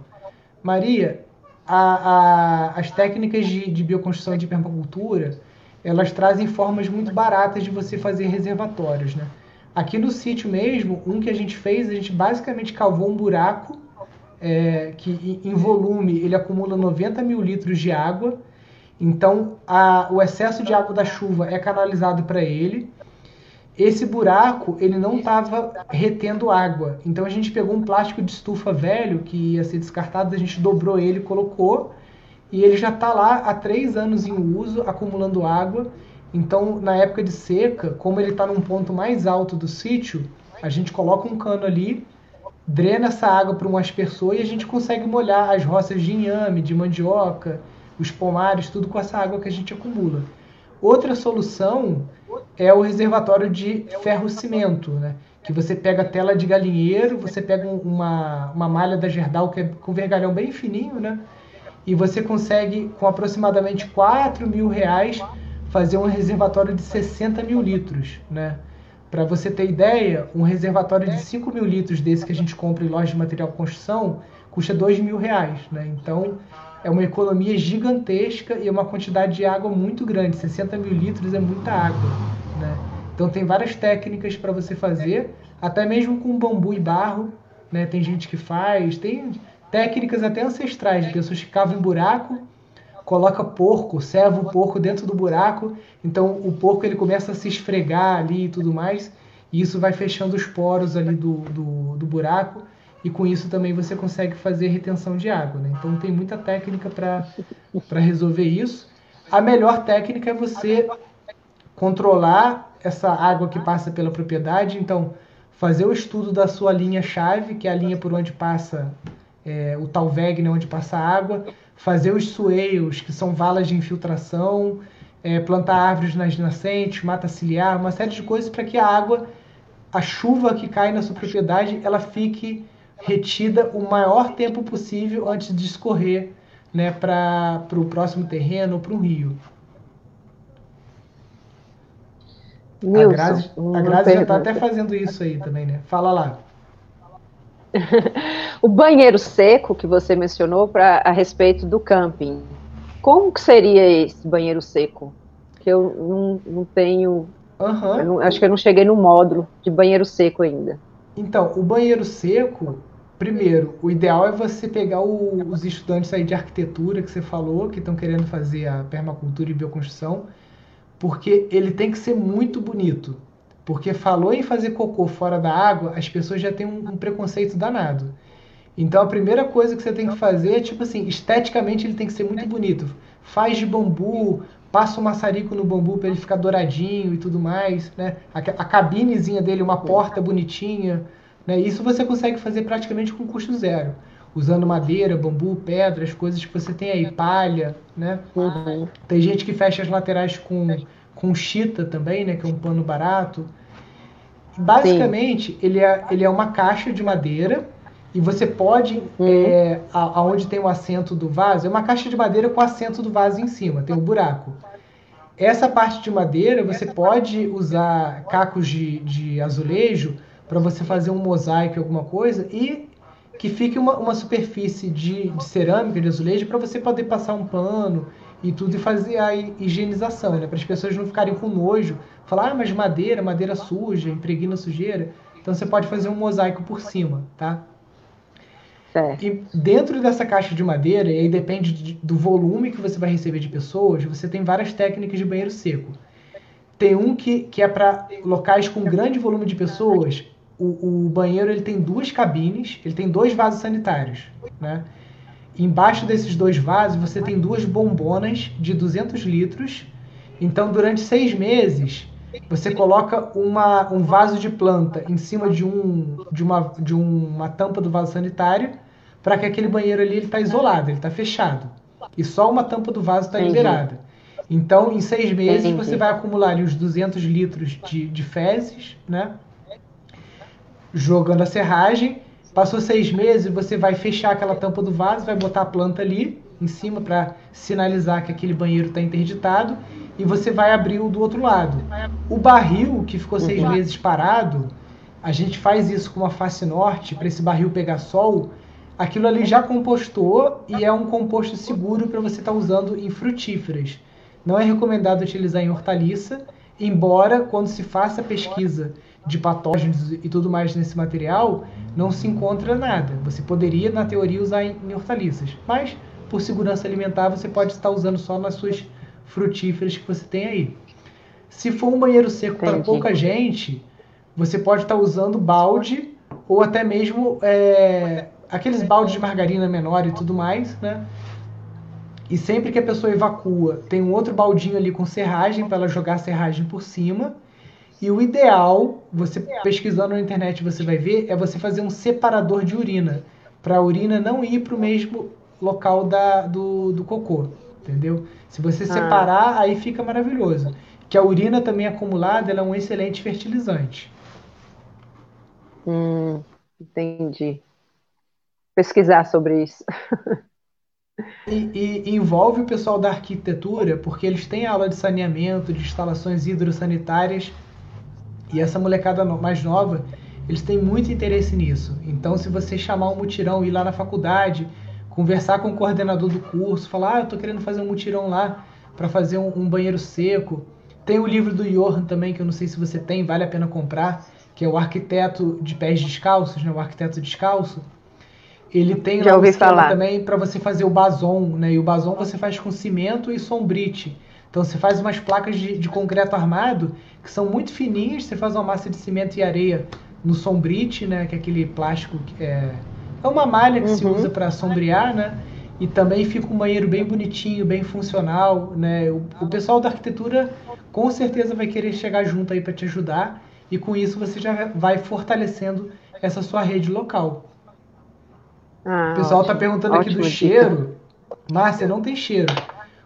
Maria, a, a, as técnicas de, de bioconstrução e de permacultura, elas trazem formas muito baratas de você fazer reservatórios, né? Aqui no sítio mesmo, um que a gente fez, a gente basicamente cavou um buraco é, que em volume ele acumula 90 mil litros de água. Então a, o excesso de água da chuva é canalizado para ele. Esse buraco ele não estava retendo água. Então a gente pegou um plástico de estufa velho que ia ser descartado, a gente dobrou ele, colocou e ele já está lá há três anos em uso, acumulando água. Então, na época de seca, como ele está num ponto mais alto do sítio, a gente coloca um cano ali, drena essa água para um aspersor e a gente consegue molhar as roças de inhame, de mandioca, os pomares, tudo com essa água que a gente acumula. Outra solução é o reservatório de ferro-cimento, né? que você pega tela de galinheiro, você pega uma, uma malha da Gerdau que é com vergalhão bem fininho, né? e você consegue, com aproximadamente 4 mil reais, fazer um reservatório de 60 mil litros, né? Para você ter ideia, um reservatório de 5 mil litros desse que a gente compra em loja de material de construção custa 2 mil reais, né? Então é uma economia gigantesca e é uma quantidade de água muito grande. 60 mil litros é muita água, né? Então tem várias técnicas para você fazer, até mesmo com bambu e barro, né? Tem gente que faz, tem técnicas até ancestrais de pessoas que cavam em buraco coloca porco, serva o porco dentro do buraco, então o porco ele começa a se esfregar ali e tudo mais, e isso vai fechando os poros ali do, do, do buraco, e com isso também você consegue fazer retenção de água. Né? Então tem muita técnica para resolver isso. A melhor técnica é você controlar essa água que passa pela propriedade, então fazer o estudo da sua linha-chave, que é a linha por onde passa é, o tal Wegener, onde passa a água, fazer os sueios, que são valas de infiltração, é, plantar árvores nas nascentes, mata ciliar, uma série de coisas para que a água, a chuva que cai na sua propriedade, ela fique retida o maior tempo possível antes de escorrer né, para o próximo terreno ou para o rio. Nilson, a Grazi, a Grazi já está até fazendo isso aí também, né? Fala lá. o banheiro seco que você mencionou pra, a respeito do camping. Como que seria esse banheiro seco? Que eu não, não tenho. Uhum. Eu não, acho que eu não cheguei no módulo de banheiro seco ainda. Então, o banheiro seco, primeiro, o ideal é você pegar o, os estudantes aí de arquitetura que você falou, que estão querendo fazer a permacultura e bioconstrução, porque ele tem que ser muito bonito. Porque falou em fazer cocô fora da água, as pessoas já têm um, um preconceito danado. Então a primeira coisa que você tem que fazer é tipo assim, esteticamente ele tem que ser muito bonito. Faz de bambu, passa o um maçarico no bambu para ele ficar douradinho e tudo mais, né? A, a cabinezinha dele, uma porta bonitinha, né? Isso você consegue fazer praticamente com custo zero, usando madeira, bambu, pedras, coisas que você tem aí, palha, né? Uhum. Tem gente que fecha as laterais com com chita também, né, que é um pano barato. Basicamente, ele é, ele é uma caixa de madeira e você pode, hum. é, aonde tem o assento do vaso, é uma caixa de madeira com o assento do vaso em cima, tem um buraco. Essa parte de madeira, você pode usar cacos de, de azulejo para você fazer um mosaico, alguma coisa, e que fique uma, uma superfície de, de cerâmica, de azulejo, para você poder passar um pano e tudo e fazer a higienização, né? Para as pessoas não ficarem com nojo, falar, ah, mas madeira, madeira suja, impregna sujeira. Então você pode fazer um mosaico por cima, tá? Certo. E dentro dessa caixa de madeira, e aí depende de, do volume que você vai receber de pessoas, você tem várias técnicas de banheiro seco. Tem um que, que é para locais com grande volume de pessoas. O, o banheiro ele tem duas cabines, ele tem dois vasos sanitários, né? Embaixo desses dois vasos você tem duas bombonas de 200 litros. Então, durante seis meses, você coloca uma, um vaso de planta em cima de, um, de, uma, de uma tampa do vaso sanitário para que aquele banheiro ali está isolado, ele está fechado. E só uma tampa do vaso está liberada. Então, em seis meses, Entendi. você vai acumular ali os 200 litros de, de fezes, né? Jogando a serragem Passou seis meses, você vai fechar aquela tampa do vaso, vai botar a planta ali em cima para sinalizar que aquele banheiro está interditado e você vai abrir o do outro lado. O barril que ficou seis uhum. meses parado, a gente faz isso com uma face norte para esse barril pegar sol. Aquilo ali já compostou e é um composto seguro para você estar tá usando em frutíferas. não é recomendado utilizar em hortaliça, embora quando se faça pesquisa de patógenos e tudo mais nesse material, não se encontra nada. Você poderia, na teoria, usar em, em hortaliças, mas por segurança alimentar você pode estar usando só nas suas frutíferas que você tem aí. Se for um banheiro seco para pouca gente, você pode estar usando balde ou até mesmo é, aqueles baldes de margarina menor e tudo mais, né? E sempre que a pessoa evacua, tem um outro baldinho ali com serragem para ela jogar a serragem por cima. E o ideal, você pesquisando na internet você vai ver, é você fazer um separador de urina, para a urina não ir para o mesmo local da, do, do cocô, entendeu? Se você ah. separar, aí fica maravilhoso. Que a urina também acumulada é um excelente fertilizante. Hum, entendi. Pesquisar sobre isso. E, e, envolve o pessoal da arquitetura, porque eles têm aula de saneamento, de instalações hidrossanitárias, e essa molecada mais nova, eles têm muito interesse nisso. Então, se você chamar um mutirão, ir lá na faculdade, conversar com o coordenador do curso, falar, ah, eu tô querendo fazer um mutirão lá para fazer um, um, banheiro seco. Tem o livro do Johan também, que eu não sei se você tem, vale a pena comprar, que é o arquiteto de pés descalços, né? O arquiteto descalço. Ele tem Já lá um esquema também para você fazer o bason, né? E o bason você faz com cimento e sombrite. Então você faz umas placas de, de concreto armado que são muito fininhas, você faz uma massa de cimento e areia no sombrite, né? Que é aquele plástico que é é uma malha que uhum. se usa para sombrear, né? E também fica um banheiro bem bonitinho, bem funcional, né? O, o pessoal da arquitetura com certeza vai querer chegar junto aí para te ajudar e com isso você já vai fortalecendo essa sua rede local. Ah, o pessoal está perguntando aqui do dica. cheiro. Márcia, não tem cheiro.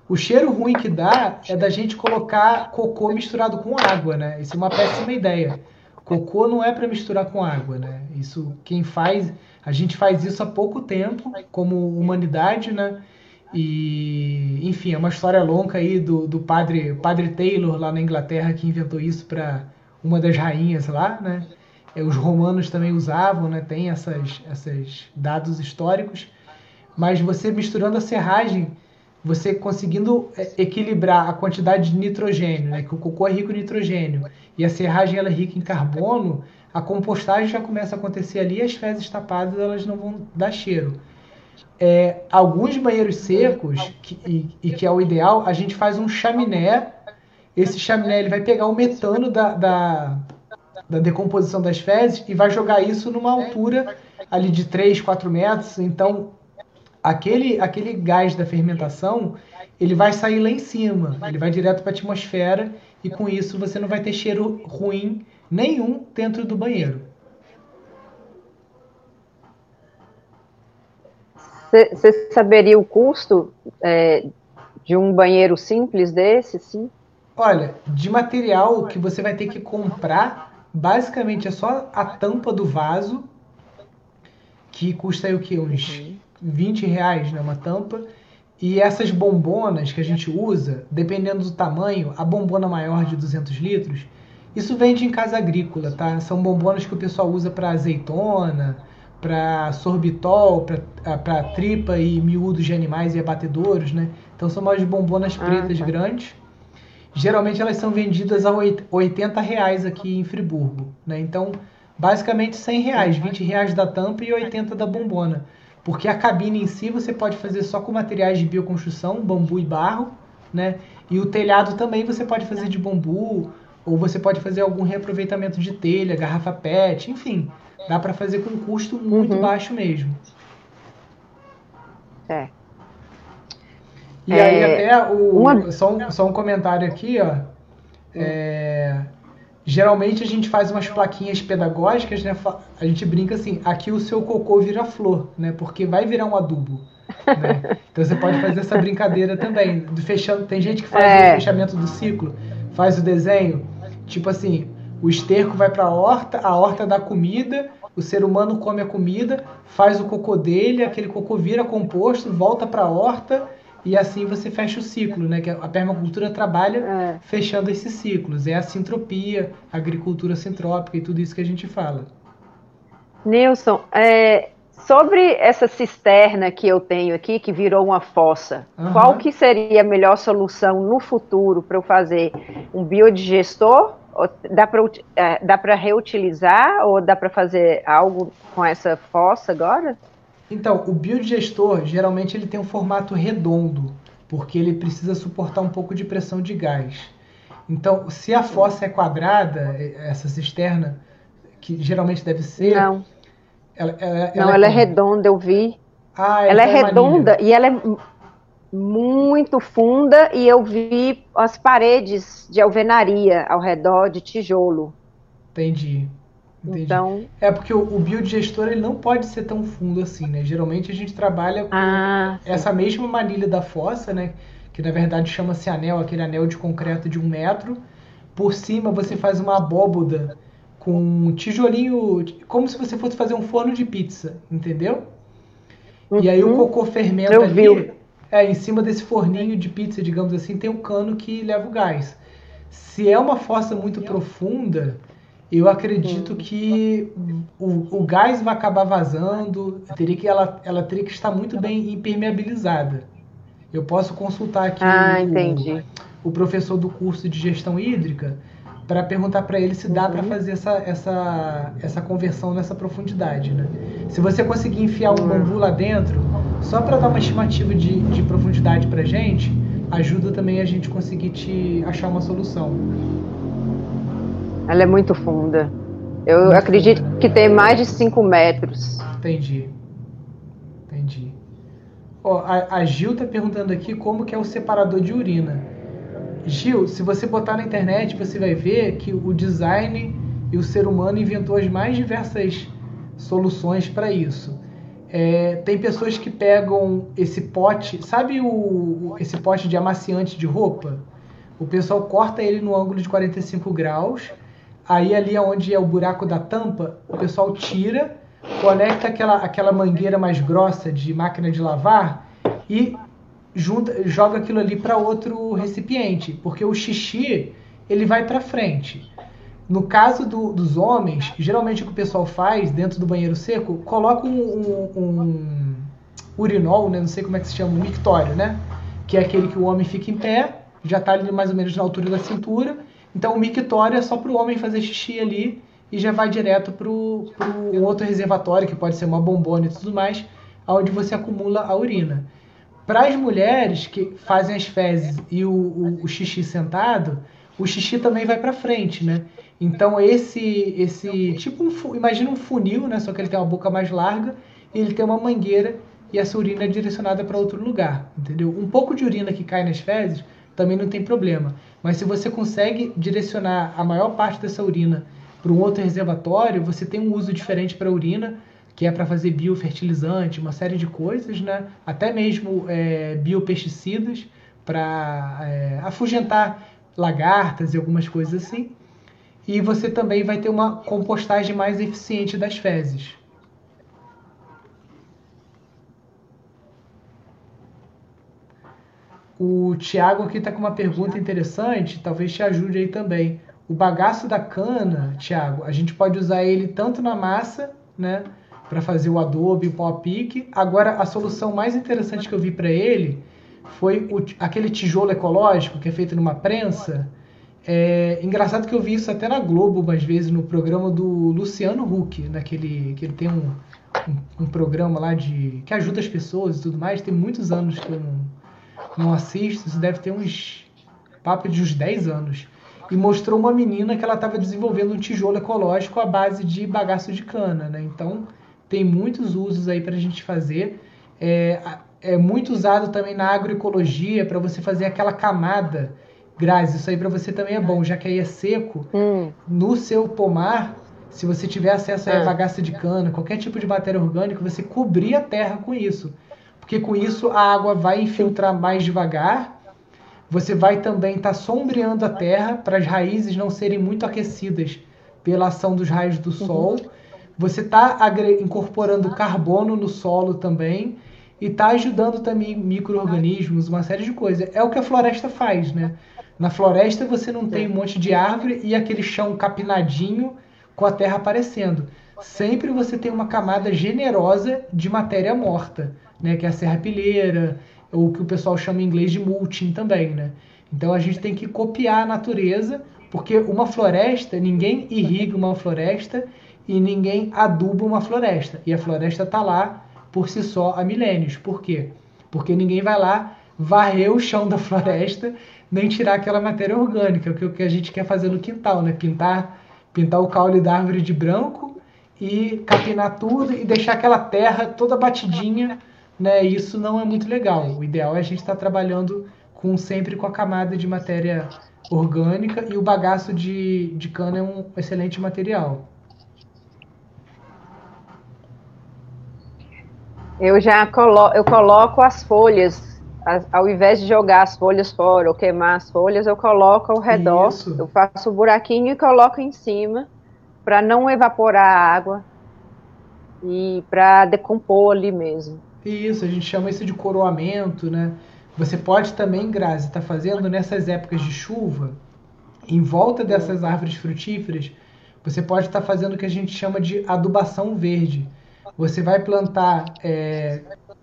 O cheiro ruim que dá é da gente colocar cocô misturado com água, né? Isso é uma péssima ideia. Cocô não é para misturar com água, né? Isso quem faz, a gente faz isso há pouco tempo como humanidade, né? E enfim, é uma história longa aí do, do padre padre Taylor lá na Inglaterra que inventou isso para uma das rainhas lá, né? É, os romanos também usavam, né? Tem essas esses dados históricos, mas você misturando a serragem você conseguindo é, equilibrar a quantidade de nitrogênio, né, que o cocô é rico em nitrogênio, e a serragem ela é rica em carbono, a compostagem já começa a acontecer ali, as fezes tapadas elas não vão dar cheiro. É, alguns banheiros secos, que, e, e, que é o ideal, a gente faz um chaminé. Esse chaminé ele vai pegar o metano da, da, da decomposição das fezes e vai jogar isso numa altura ali de 3, 4 metros. Então, aquele, aquele gás da fermentação ele vai sair lá em cima, ele vai direto para a atmosfera e com isso você não vai ter cheiro ruim nenhum dentro do banheiro. Você saberia o custo é, de um banheiro simples desse, sim? Olha, de material que você vai ter que comprar, basicamente é só a tampa do vaso, que custa aí o que? Uns uhum. 20 reais, né, uma tampa. E essas bombonas que a gente usa, dependendo do tamanho, a bombona maior de 200 litros, isso vende em casa agrícola, tá? São bombonas que o pessoal usa para azeitona, para sorbitol, para tripa e miúdos de animais e abatedouros, né? Então são umas bombonas ah, pretas ah, tá. grandes. Geralmente elas são vendidas a 80 reais aqui em Friburgo, né? Então, basicamente 100 reais, 20 reais da tampa e 80 da bombona. Porque a cabine em si você pode fazer só com materiais de bioconstrução, bambu e barro, né? E o telhado também você pode fazer de bambu, ou você pode fazer algum reaproveitamento de telha, garrafa PET, enfim. Dá para fazer com um custo muito uhum. baixo mesmo. É. E é... aí até o, Uma... só, um, só um comentário aqui, ó. É, Geralmente a gente faz umas plaquinhas pedagógicas, né? A gente brinca assim, aqui o seu cocô vira flor, né? Porque vai virar um adubo. Né? Então você pode fazer essa brincadeira também. Fechando, tem gente que faz é. o fechamento do ciclo, faz o desenho, tipo assim, o esterco vai para a horta, a horta dá comida, o ser humano come a comida, faz o cocô dele, aquele cocô vira composto, volta para a horta e assim você fecha o ciclo, né? Que a permacultura trabalha é. fechando esses ciclos. É a sintropia, a agricultura sintrópica e tudo isso que a gente fala. Nilson, é, Sobre essa cisterna que eu tenho aqui, que virou uma fossa, uhum. qual que seria a melhor solução no futuro para eu fazer um biodigestor? Dá para é, dá reutilizar ou dá para fazer algo com essa fossa agora? Então, o biodigestor geralmente ele tem um formato redondo, porque ele precisa suportar um pouco de pressão de gás. Então, se a fossa é quadrada, essa cisterna, que geralmente deve ser. Não. Ela, ela, ela não, é ela é, redonda, eu vi. Ah, ela é, é redonda e ela é muito funda e eu vi as paredes de alvenaria ao redor de tijolo. Entendi. Entendi. Então, é porque o, o biodigestor ele não pode ser tão fundo assim, né? Geralmente a gente trabalha com ah, essa mesma manilha da fossa, né? Que na verdade chama-se anel, aquele anel de concreto de um metro. Por cima você faz uma abóboda com um tijolinho, como se você fosse fazer um forno de pizza, entendeu? Uhum. E aí o uhum. cocô fermenta Eu ali. Vi. É, em cima desse forninho de pizza, digamos assim, tem um cano que leva o gás. Se é uma fossa muito profunda, eu acredito que o, o gás vai acabar vazando, teria que, ela, ela teria que estar muito bem impermeabilizada. Eu posso consultar aqui ah, o, o, professor do curso de gestão hídrica para perguntar para ele se dá uhum. para fazer essa, essa, essa conversão nessa profundidade. Né? Se você conseguir enfiar um bambu lá dentro, só para dar uma estimativa de, de profundidade para gente, ajuda também a gente conseguir te achar uma solução. Ela é muito funda. Eu muito acredito funda. que tem mais de 5 metros. Entendi. Entendi. Ó, a, a Gil tá perguntando aqui como que é o separador de urina. Gil, se você botar na internet, você vai ver que o design e o ser humano inventou as mais diversas soluções para isso. É, tem pessoas que pegam esse pote, sabe o, esse pote de amaciante de roupa? O pessoal corta ele no ângulo de 45 graus Aí ali onde é o buraco da tampa, o pessoal tira, conecta aquela, aquela mangueira mais grossa de máquina de lavar e junta, joga aquilo ali para outro recipiente, porque o xixi ele vai para frente. No caso do, dos homens, geralmente o que o pessoal faz dentro do banheiro seco, coloca um, um, um urinol, né? não sei como é que se chama, um mictório, né? Que é aquele que o homem fica em pé, já está ali mais ou menos na altura da cintura, então o mictório é só para o homem fazer xixi ali e já vai direto para um outro reservatório, que pode ser uma bombona e tudo mais, onde você acumula a urina. Para as mulheres que fazem as fezes e o, o, o xixi sentado, o xixi também vai para frente, né? Então esse esse tipo um, imagina um funil, né? Só que ele tem uma boca mais larga e ele tem uma mangueira e essa urina é direcionada para outro lugar, entendeu? Um pouco de urina que cai nas fezes também não tem problema. Mas se você consegue direcionar a maior parte dessa urina para um outro reservatório, você tem um uso diferente para a urina, que é para fazer biofertilizante, uma série de coisas, né? até mesmo é, biopesticidas para é, afugentar lagartas e algumas coisas assim. E você também vai ter uma compostagem mais eficiente das fezes. O Tiago aqui está com uma pergunta interessante, talvez te ajude aí também. O bagaço da cana, Tiago, a gente pode usar ele tanto na massa, né, para fazer o adobe, o pau a pique. Agora, a solução mais interessante que eu vi para ele foi o, aquele tijolo ecológico que é feito numa prensa. É engraçado que eu vi isso até na Globo, umas vezes, no programa do Luciano Huck, naquele que ele tem um, um, um programa lá de que ajuda as pessoas e tudo mais. Tem muitos anos que eu não não assisto, isso deve ter uns papo de uns 10 anos. E mostrou uma menina que ela estava desenvolvendo um tijolo ecológico à base de bagaço de cana, né? Então tem muitos usos aí para a gente fazer. É, é muito usado também na agroecologia para você fazer aquela camada. Grazi, isso aí para você também é bom, já que aí é seco. Hum. No seu pomar, se você tiver acesso a é. bagaço de cana, qualquer tipo de matéria orgânica, você cobrir a terra com isso porque com isso a água vai infiltrar mais devagar. Você vai também estar tá sombreando a terra para as raízes não serem muito aquecidas pela ação dos raios do uhum. sol. Você está incorporando carbono no solo também e está ajudando também micro-organismos, uma série de coisas. É o que a floresta faz, né? Na floresta você não tem um monte de árvore e aquele chão capinadinho com a terra aparecendo. sempre você tem uma camada generosa de matéria morta, né? Que é a serrapilheira, ou que o pessoal chama em inglês de mulching também, né? Então a gente tem que copiar a natureza, porque uma floresta, ninguém irriga uma floresta e ninguém aduba uma floresta. E a floresta está lá por si só há milênios. Por quê? Porque ninguém vai lá varrer o chão da floresta, nem tirar aquela matéria orgânica, que é o que a gente quer fazer no quintal, né? Pintar, pintar o caule da árvore de branco e capinar tudo e deixar aquela terra toda batidinha, né? Isso não é muito legal. O ideal é a gente estar tá trabalhando com sempre com a camada de matéria orgânica e o bagaço de, de cana é um excelente material. Eu já colo eu coloco as folhas, as, ao invés de jogar as folhas fora ou queimar as folhas, eu coloco ao redor, Isso. eu faço um buraquinho e coloco em cima para não evaporar a água e para decompor ali mesmo. Isso, a gente chama isso de coroamento, né? Você pode também, Grazi, estar tá fazendo nessas épocas de chuva, em volta dessas árvores frutíferas, você pode estar tá fazendo o que a gente chama de adubação verde. Você vai plantar é,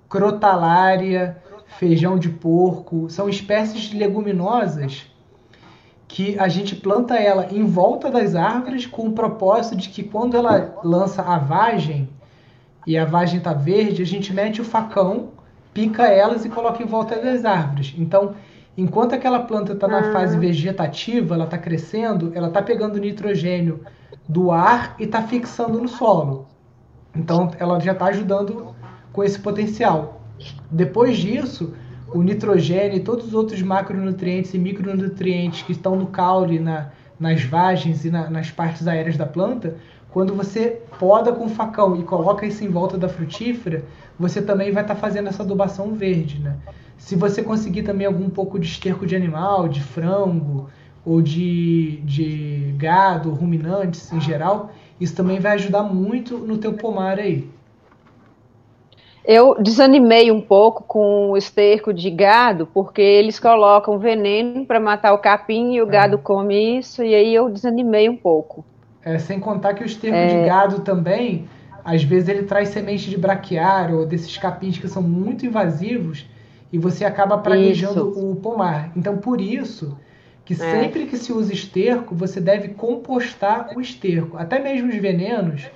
crotalária, feijão de porco, são espécies de leguminosas que a gente planta ela em volta das árvores com o propósito de que quando ela lança a vagem e a vagem está verde, a gente mete o facão pica elas e coloca em volta das árvores. Então, enquanto aquela planta está na ah. fase vegetativa, ela está crescendo, ela está pegando nitrogênio do ar e está fixando no solo. Então, ela já está ajudando com esse potencial. Depois disso, o nitrogênio e todos os outros macronutrientes e micronutrientes que estão no caule, na, nas vagens e na, nas partes aéreas da planta, quando você poda com o facão e coloca isso em volta da frutífera, você também vai estar tá fazendo essa adubação verde, né? Se você conseguir também algum pouco de esterco de animal, de frango ou de, de gado, ruminantes em geral, isso também vai ajudar muito no teu pomar aí. Eu desanimei um pouco com o esterco de gado, porque eles colocam veneno para matar o capim e o gado come isso, e aí eu desanimei um pouco. É, sem contar que o esterco é... de gado também às vezes ele traz semente de braquiária ou desses capins que são muito invasivos e você acaba praguejando o pomar. Então, por isso que é. sempre que se usa esterco, você deve compostar o esterco. Até mesmo os venenos,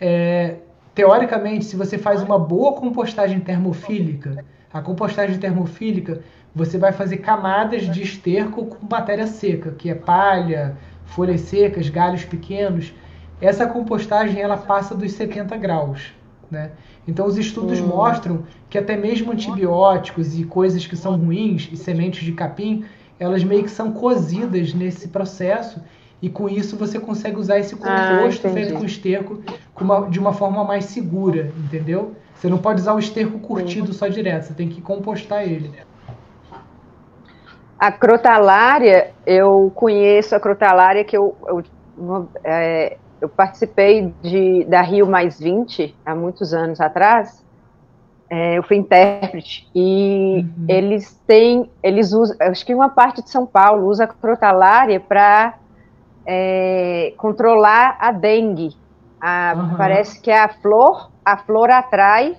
é, teoricamente, se você faz uma boa compostagem termofílica, a compostagem termofílica, você vai fazer camadas de esterco com matéria seca, que é palha, folhas secas, galhos pequenos essa compostagem ela passa dos 70 graus. Né? Então os estudos hum. mostram que até mesmo antibióticos e coisas que são ruins e sementes de capim, elas meio que são cozidas nesse processo e com isso você consegue usar esse ah, composto ah, feito com esterco de uma forma mais segura, entendeu? Você não pode usar o esterco curtido só direto, você tem que compostar ele. A crotalária, eu conheço a crotalária que eu, eu é, eu participei de, da Rio Mais 20 há muitos anos atrás. É, eu fui intérprete e uhum. eles têm, eles usam, acho que uma parte de São Paulo usa crotalária para é, controlar a dengue. A, uhum. Parece que a flor, a flor atrai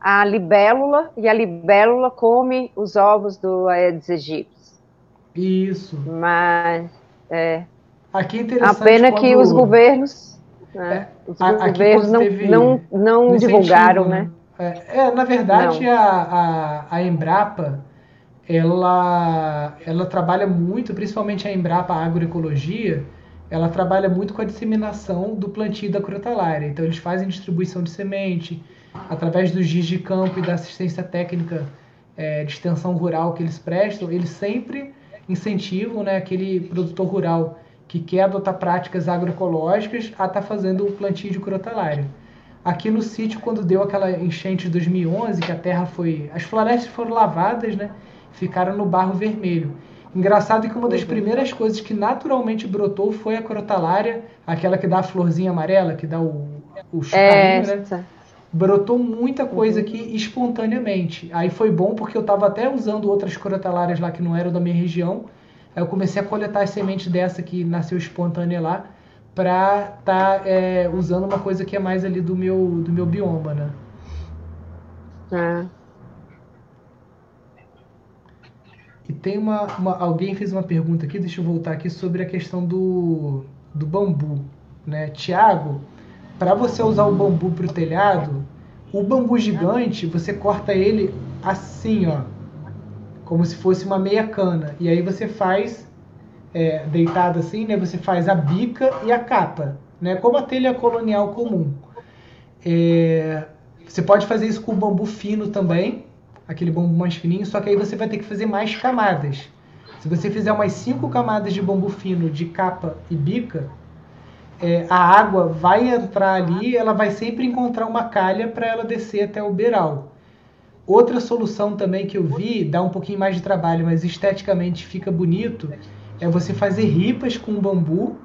a libélula e a libélula come os ovos do Aedes aegypti. Isso. Mas é, Aqui é interessante. A pena quando... que os governos, né, é, os governos não, não, não divulgaram, né? né? É, é, na verdade, a, a, a, Embrapa, ela, ela trabalha muito, principalmente a Embrapa Agroecologia, ela trabalha muito com a disseminação do plantio da crotalária. Então, eles fazem distribuição de semente, através dos dias de campo e da assistência técnica é, de extensão rural que eles prestam, eles sempre incentivam né, aquele produtor rural que quer adotar práticas agroecológicas a estar tá fazendo o plantio de crotalária. Aqui no sítio, quando deu aquela enchente de 2011, que a terra foi. As florestas foram lavadas, né? Ficaram no barro vermelho. Engraçado que uma das primeiras coisas que naturalmente brotou foi a crotalária, aquela que dá a florzinha amarela, que dá o, o chucarinho, é, né? Brotou muita coisa aqui espontaneamente. Aí foi bom porque eu estava até usando outras crotalárias lá que não eram da minha região Aí eu comecei a coletar as sementes dessa que nasceu espontânea lá para estar tá, é, usando uma coisa que é mais ali do meu, do meu bioma, né? É. E tem uma, uma, Alguém fez uma pergunta aqui, deixa eu voltar aqui, sobre a questão do, do bambu. Né? Tiago, para você usar o bambu para o telhado, o bambu gigante, você corta ele assim, ó. Como se fosse uma meia cana. E aí você faz, é, deitado assim, né? Você faz a bica e a capa. Né? Como a telha colonial comum. É, você pode fazer isso com o bambu fino também, aquele bambu mais fininho, só que aí você vai ter que fazer mais camadas. Se você fizer umas cinco camadas de bambu fino de capa e bica, é, a água vai entrar ali, ela vai sempre encontrar uma calha para ela descer até o beiral. Outra solução também que eu vi, dá um pouquinho mais de trabalho, mas esteticamente fica bonito, é você fazer ripas com bambu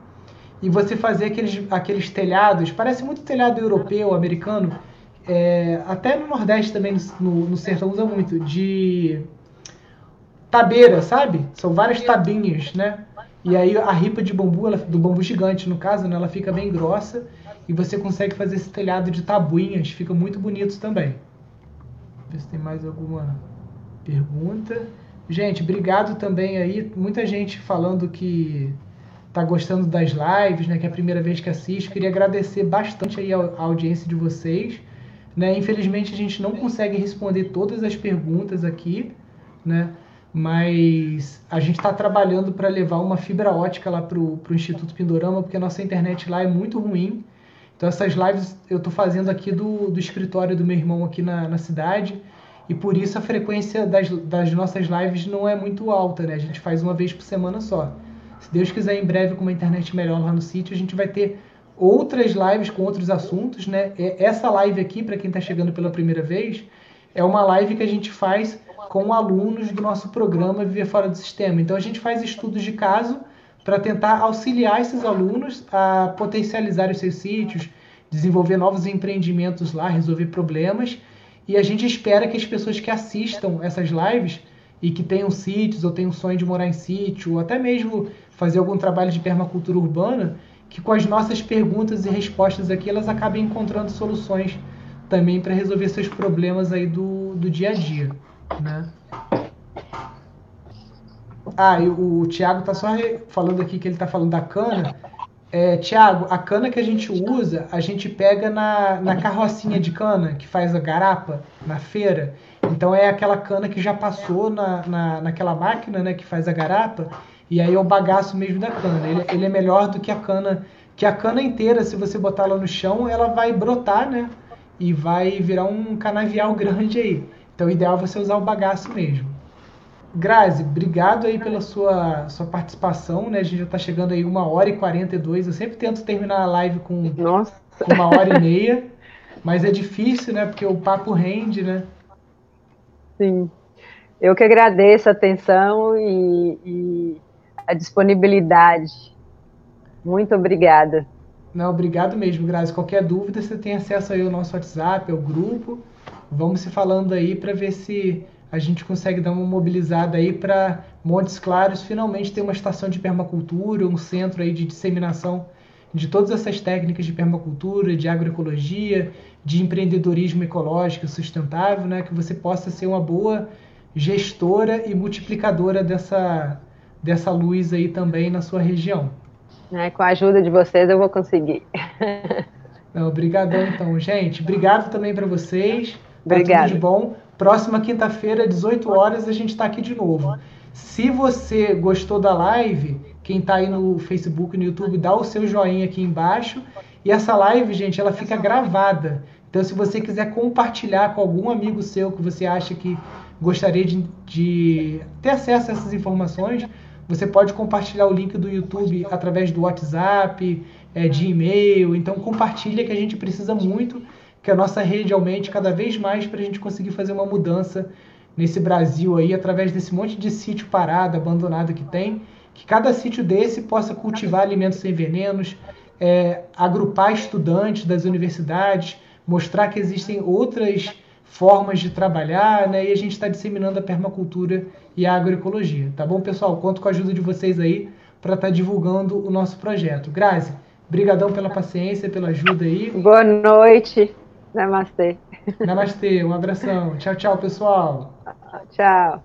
e você fazer aqueles, aqueles telhados, parece muito telhado europeu, americano, é, até no Nordeste também, no, no sertão usa muito, de tabeira, sabe? São várias tabinhas, né? E aí a ripa de bambu, ela, do bambu gigante no caso, né, ela fica bem grossa e você consegue fazer esse telhado de tabuinhas, fica muito bonito também. Ver se tem mais alguma pergunta. Gente, obrigado também aí, muita gente falando que tá gostando das lives, né, que é a primeira vez que assiste. Queria agradecer bastante aí a, a audiência de vocês. Né? Infelizmente a gente não consegue responder todas as perguntas aqui, né? Mas a gente está trabalhando para levar uma fibra ótica lá para o Instituto Pindorama, porque a nossa internet lá é muito ruim. Então essas lives eu estou fazendo aqui do, do escritório do meu irmão aqui na, na cidade, e por isso a frequência das, das nossas lives não é muito alta, né? A gente faz uma vez por semana só. Se Deus quiser, em breve, com uma internet melhor lá no sítio, a gente vai ter outras lives com outros assuntos, né? Essa live aqui, para quem está chegando pela primeira vez, é uma live que a gente faz com alunos do nosso programa Viver Fora do Sistema. Então a gente faz estudos de caso para tentar auxiliar esses alunos a potencializar os seus sítios, desenvolver novos empreendimentos lá, resolver problemas. E a gente espera que as pessoas que assistam essas lives e que tenham sítios ou tenham sonho de morar em sítio, ou até mesmo fazer algum trabalho de permacultura urbana, que com as nossas perguntas e respostas aqui elas acabem encontrando soluções também para resolver seus problemas aí do, do dia a dia, né? Ah, e o, o Thiago tá só falando aqui que ele tá falando da cana. É, Tiago, a cana que a gente usa, a gente pega na, na carrocinha de cana que faz a garapa na feira. Então é aquela cana que já passou na, na, naquela máquina né, que faz a garapa e aí é o bagaço mesmo da cana. Ele, ele é melhor do que a cana. Que a cana inteira, se você botar ela no chão, ela vai brotar, né? E vai virar um canavial grande aí. Então o ideal é você usar o bagaço mesmo. Grazi, obrigado aí pela sua, sua participação, né? A gente já está chegando aí uma hora e 42. Eu sempre tento terminar a live com, com uma hora e meia. Mas é difícil, né? Porque o papo rende, né? Sim. Eu que agradeço a atenção e, e a disponibilidade. Muito obrigada. Não, obrigado mesmo, Grazi. Qualquer dúvida, você tem acesso aí ao nosso WhatsApp, ao grupo. Vamos se falando aí para ver se a gente consegue dar uma mobilizada aí para Montes Claros finalmente ter uma estação de permacultura, um centro aí de disseminação de todas essas técnicas de permacultura, de agroecologia, de empreendedorismo ecológico sustentável, né, que você possa ser uma boa gestora e multiplicadora dessa, dessa luz aí também na sua região. É, com a ajuda de vocês eu vou conseguir. obrigadão então, gente. Obrigado também para vocês. Obrigada. Tá tudo de bom. Próxima quinta-feira, 18 horas, a gente está aqui de novo. Se você gostou da live, quem está aí no Facebook e no YouTube, dá o seu joinha aqui embaixo. E essa live, gente, ela fica gravada. Então, se você quiser compartilhar com algum amigo seu que você acha que gostaria de, de ter acesso a essas informações, você pode compartilhar o link do YouTube através do WhatsApp, é, de e-mail. Então compartilha que a gente precisa muito que a nossa rede aumente cada vez mais para a gente conseguir fazer uma mudança nesse Brasil aí, através desse monte de sítio parado, abandonado que tem, que cada sítio desse possa cultivar alimentos sem venenos, é, agrupar estudantes das universidades, mostrar que existem outras formas de trabalhar, né? E a gente está disseminando a permacultura e a agroecologia, tá bom, pessoal? Conto com a ajuda de vocês aí para estar tá divulgando o nosso projeto. Grazi, Obrigadão pela paciência, pela ajuda aí. Boa noite. Namastê. Namastê, um abração. Tchau, tchau, pessoal. Tchau.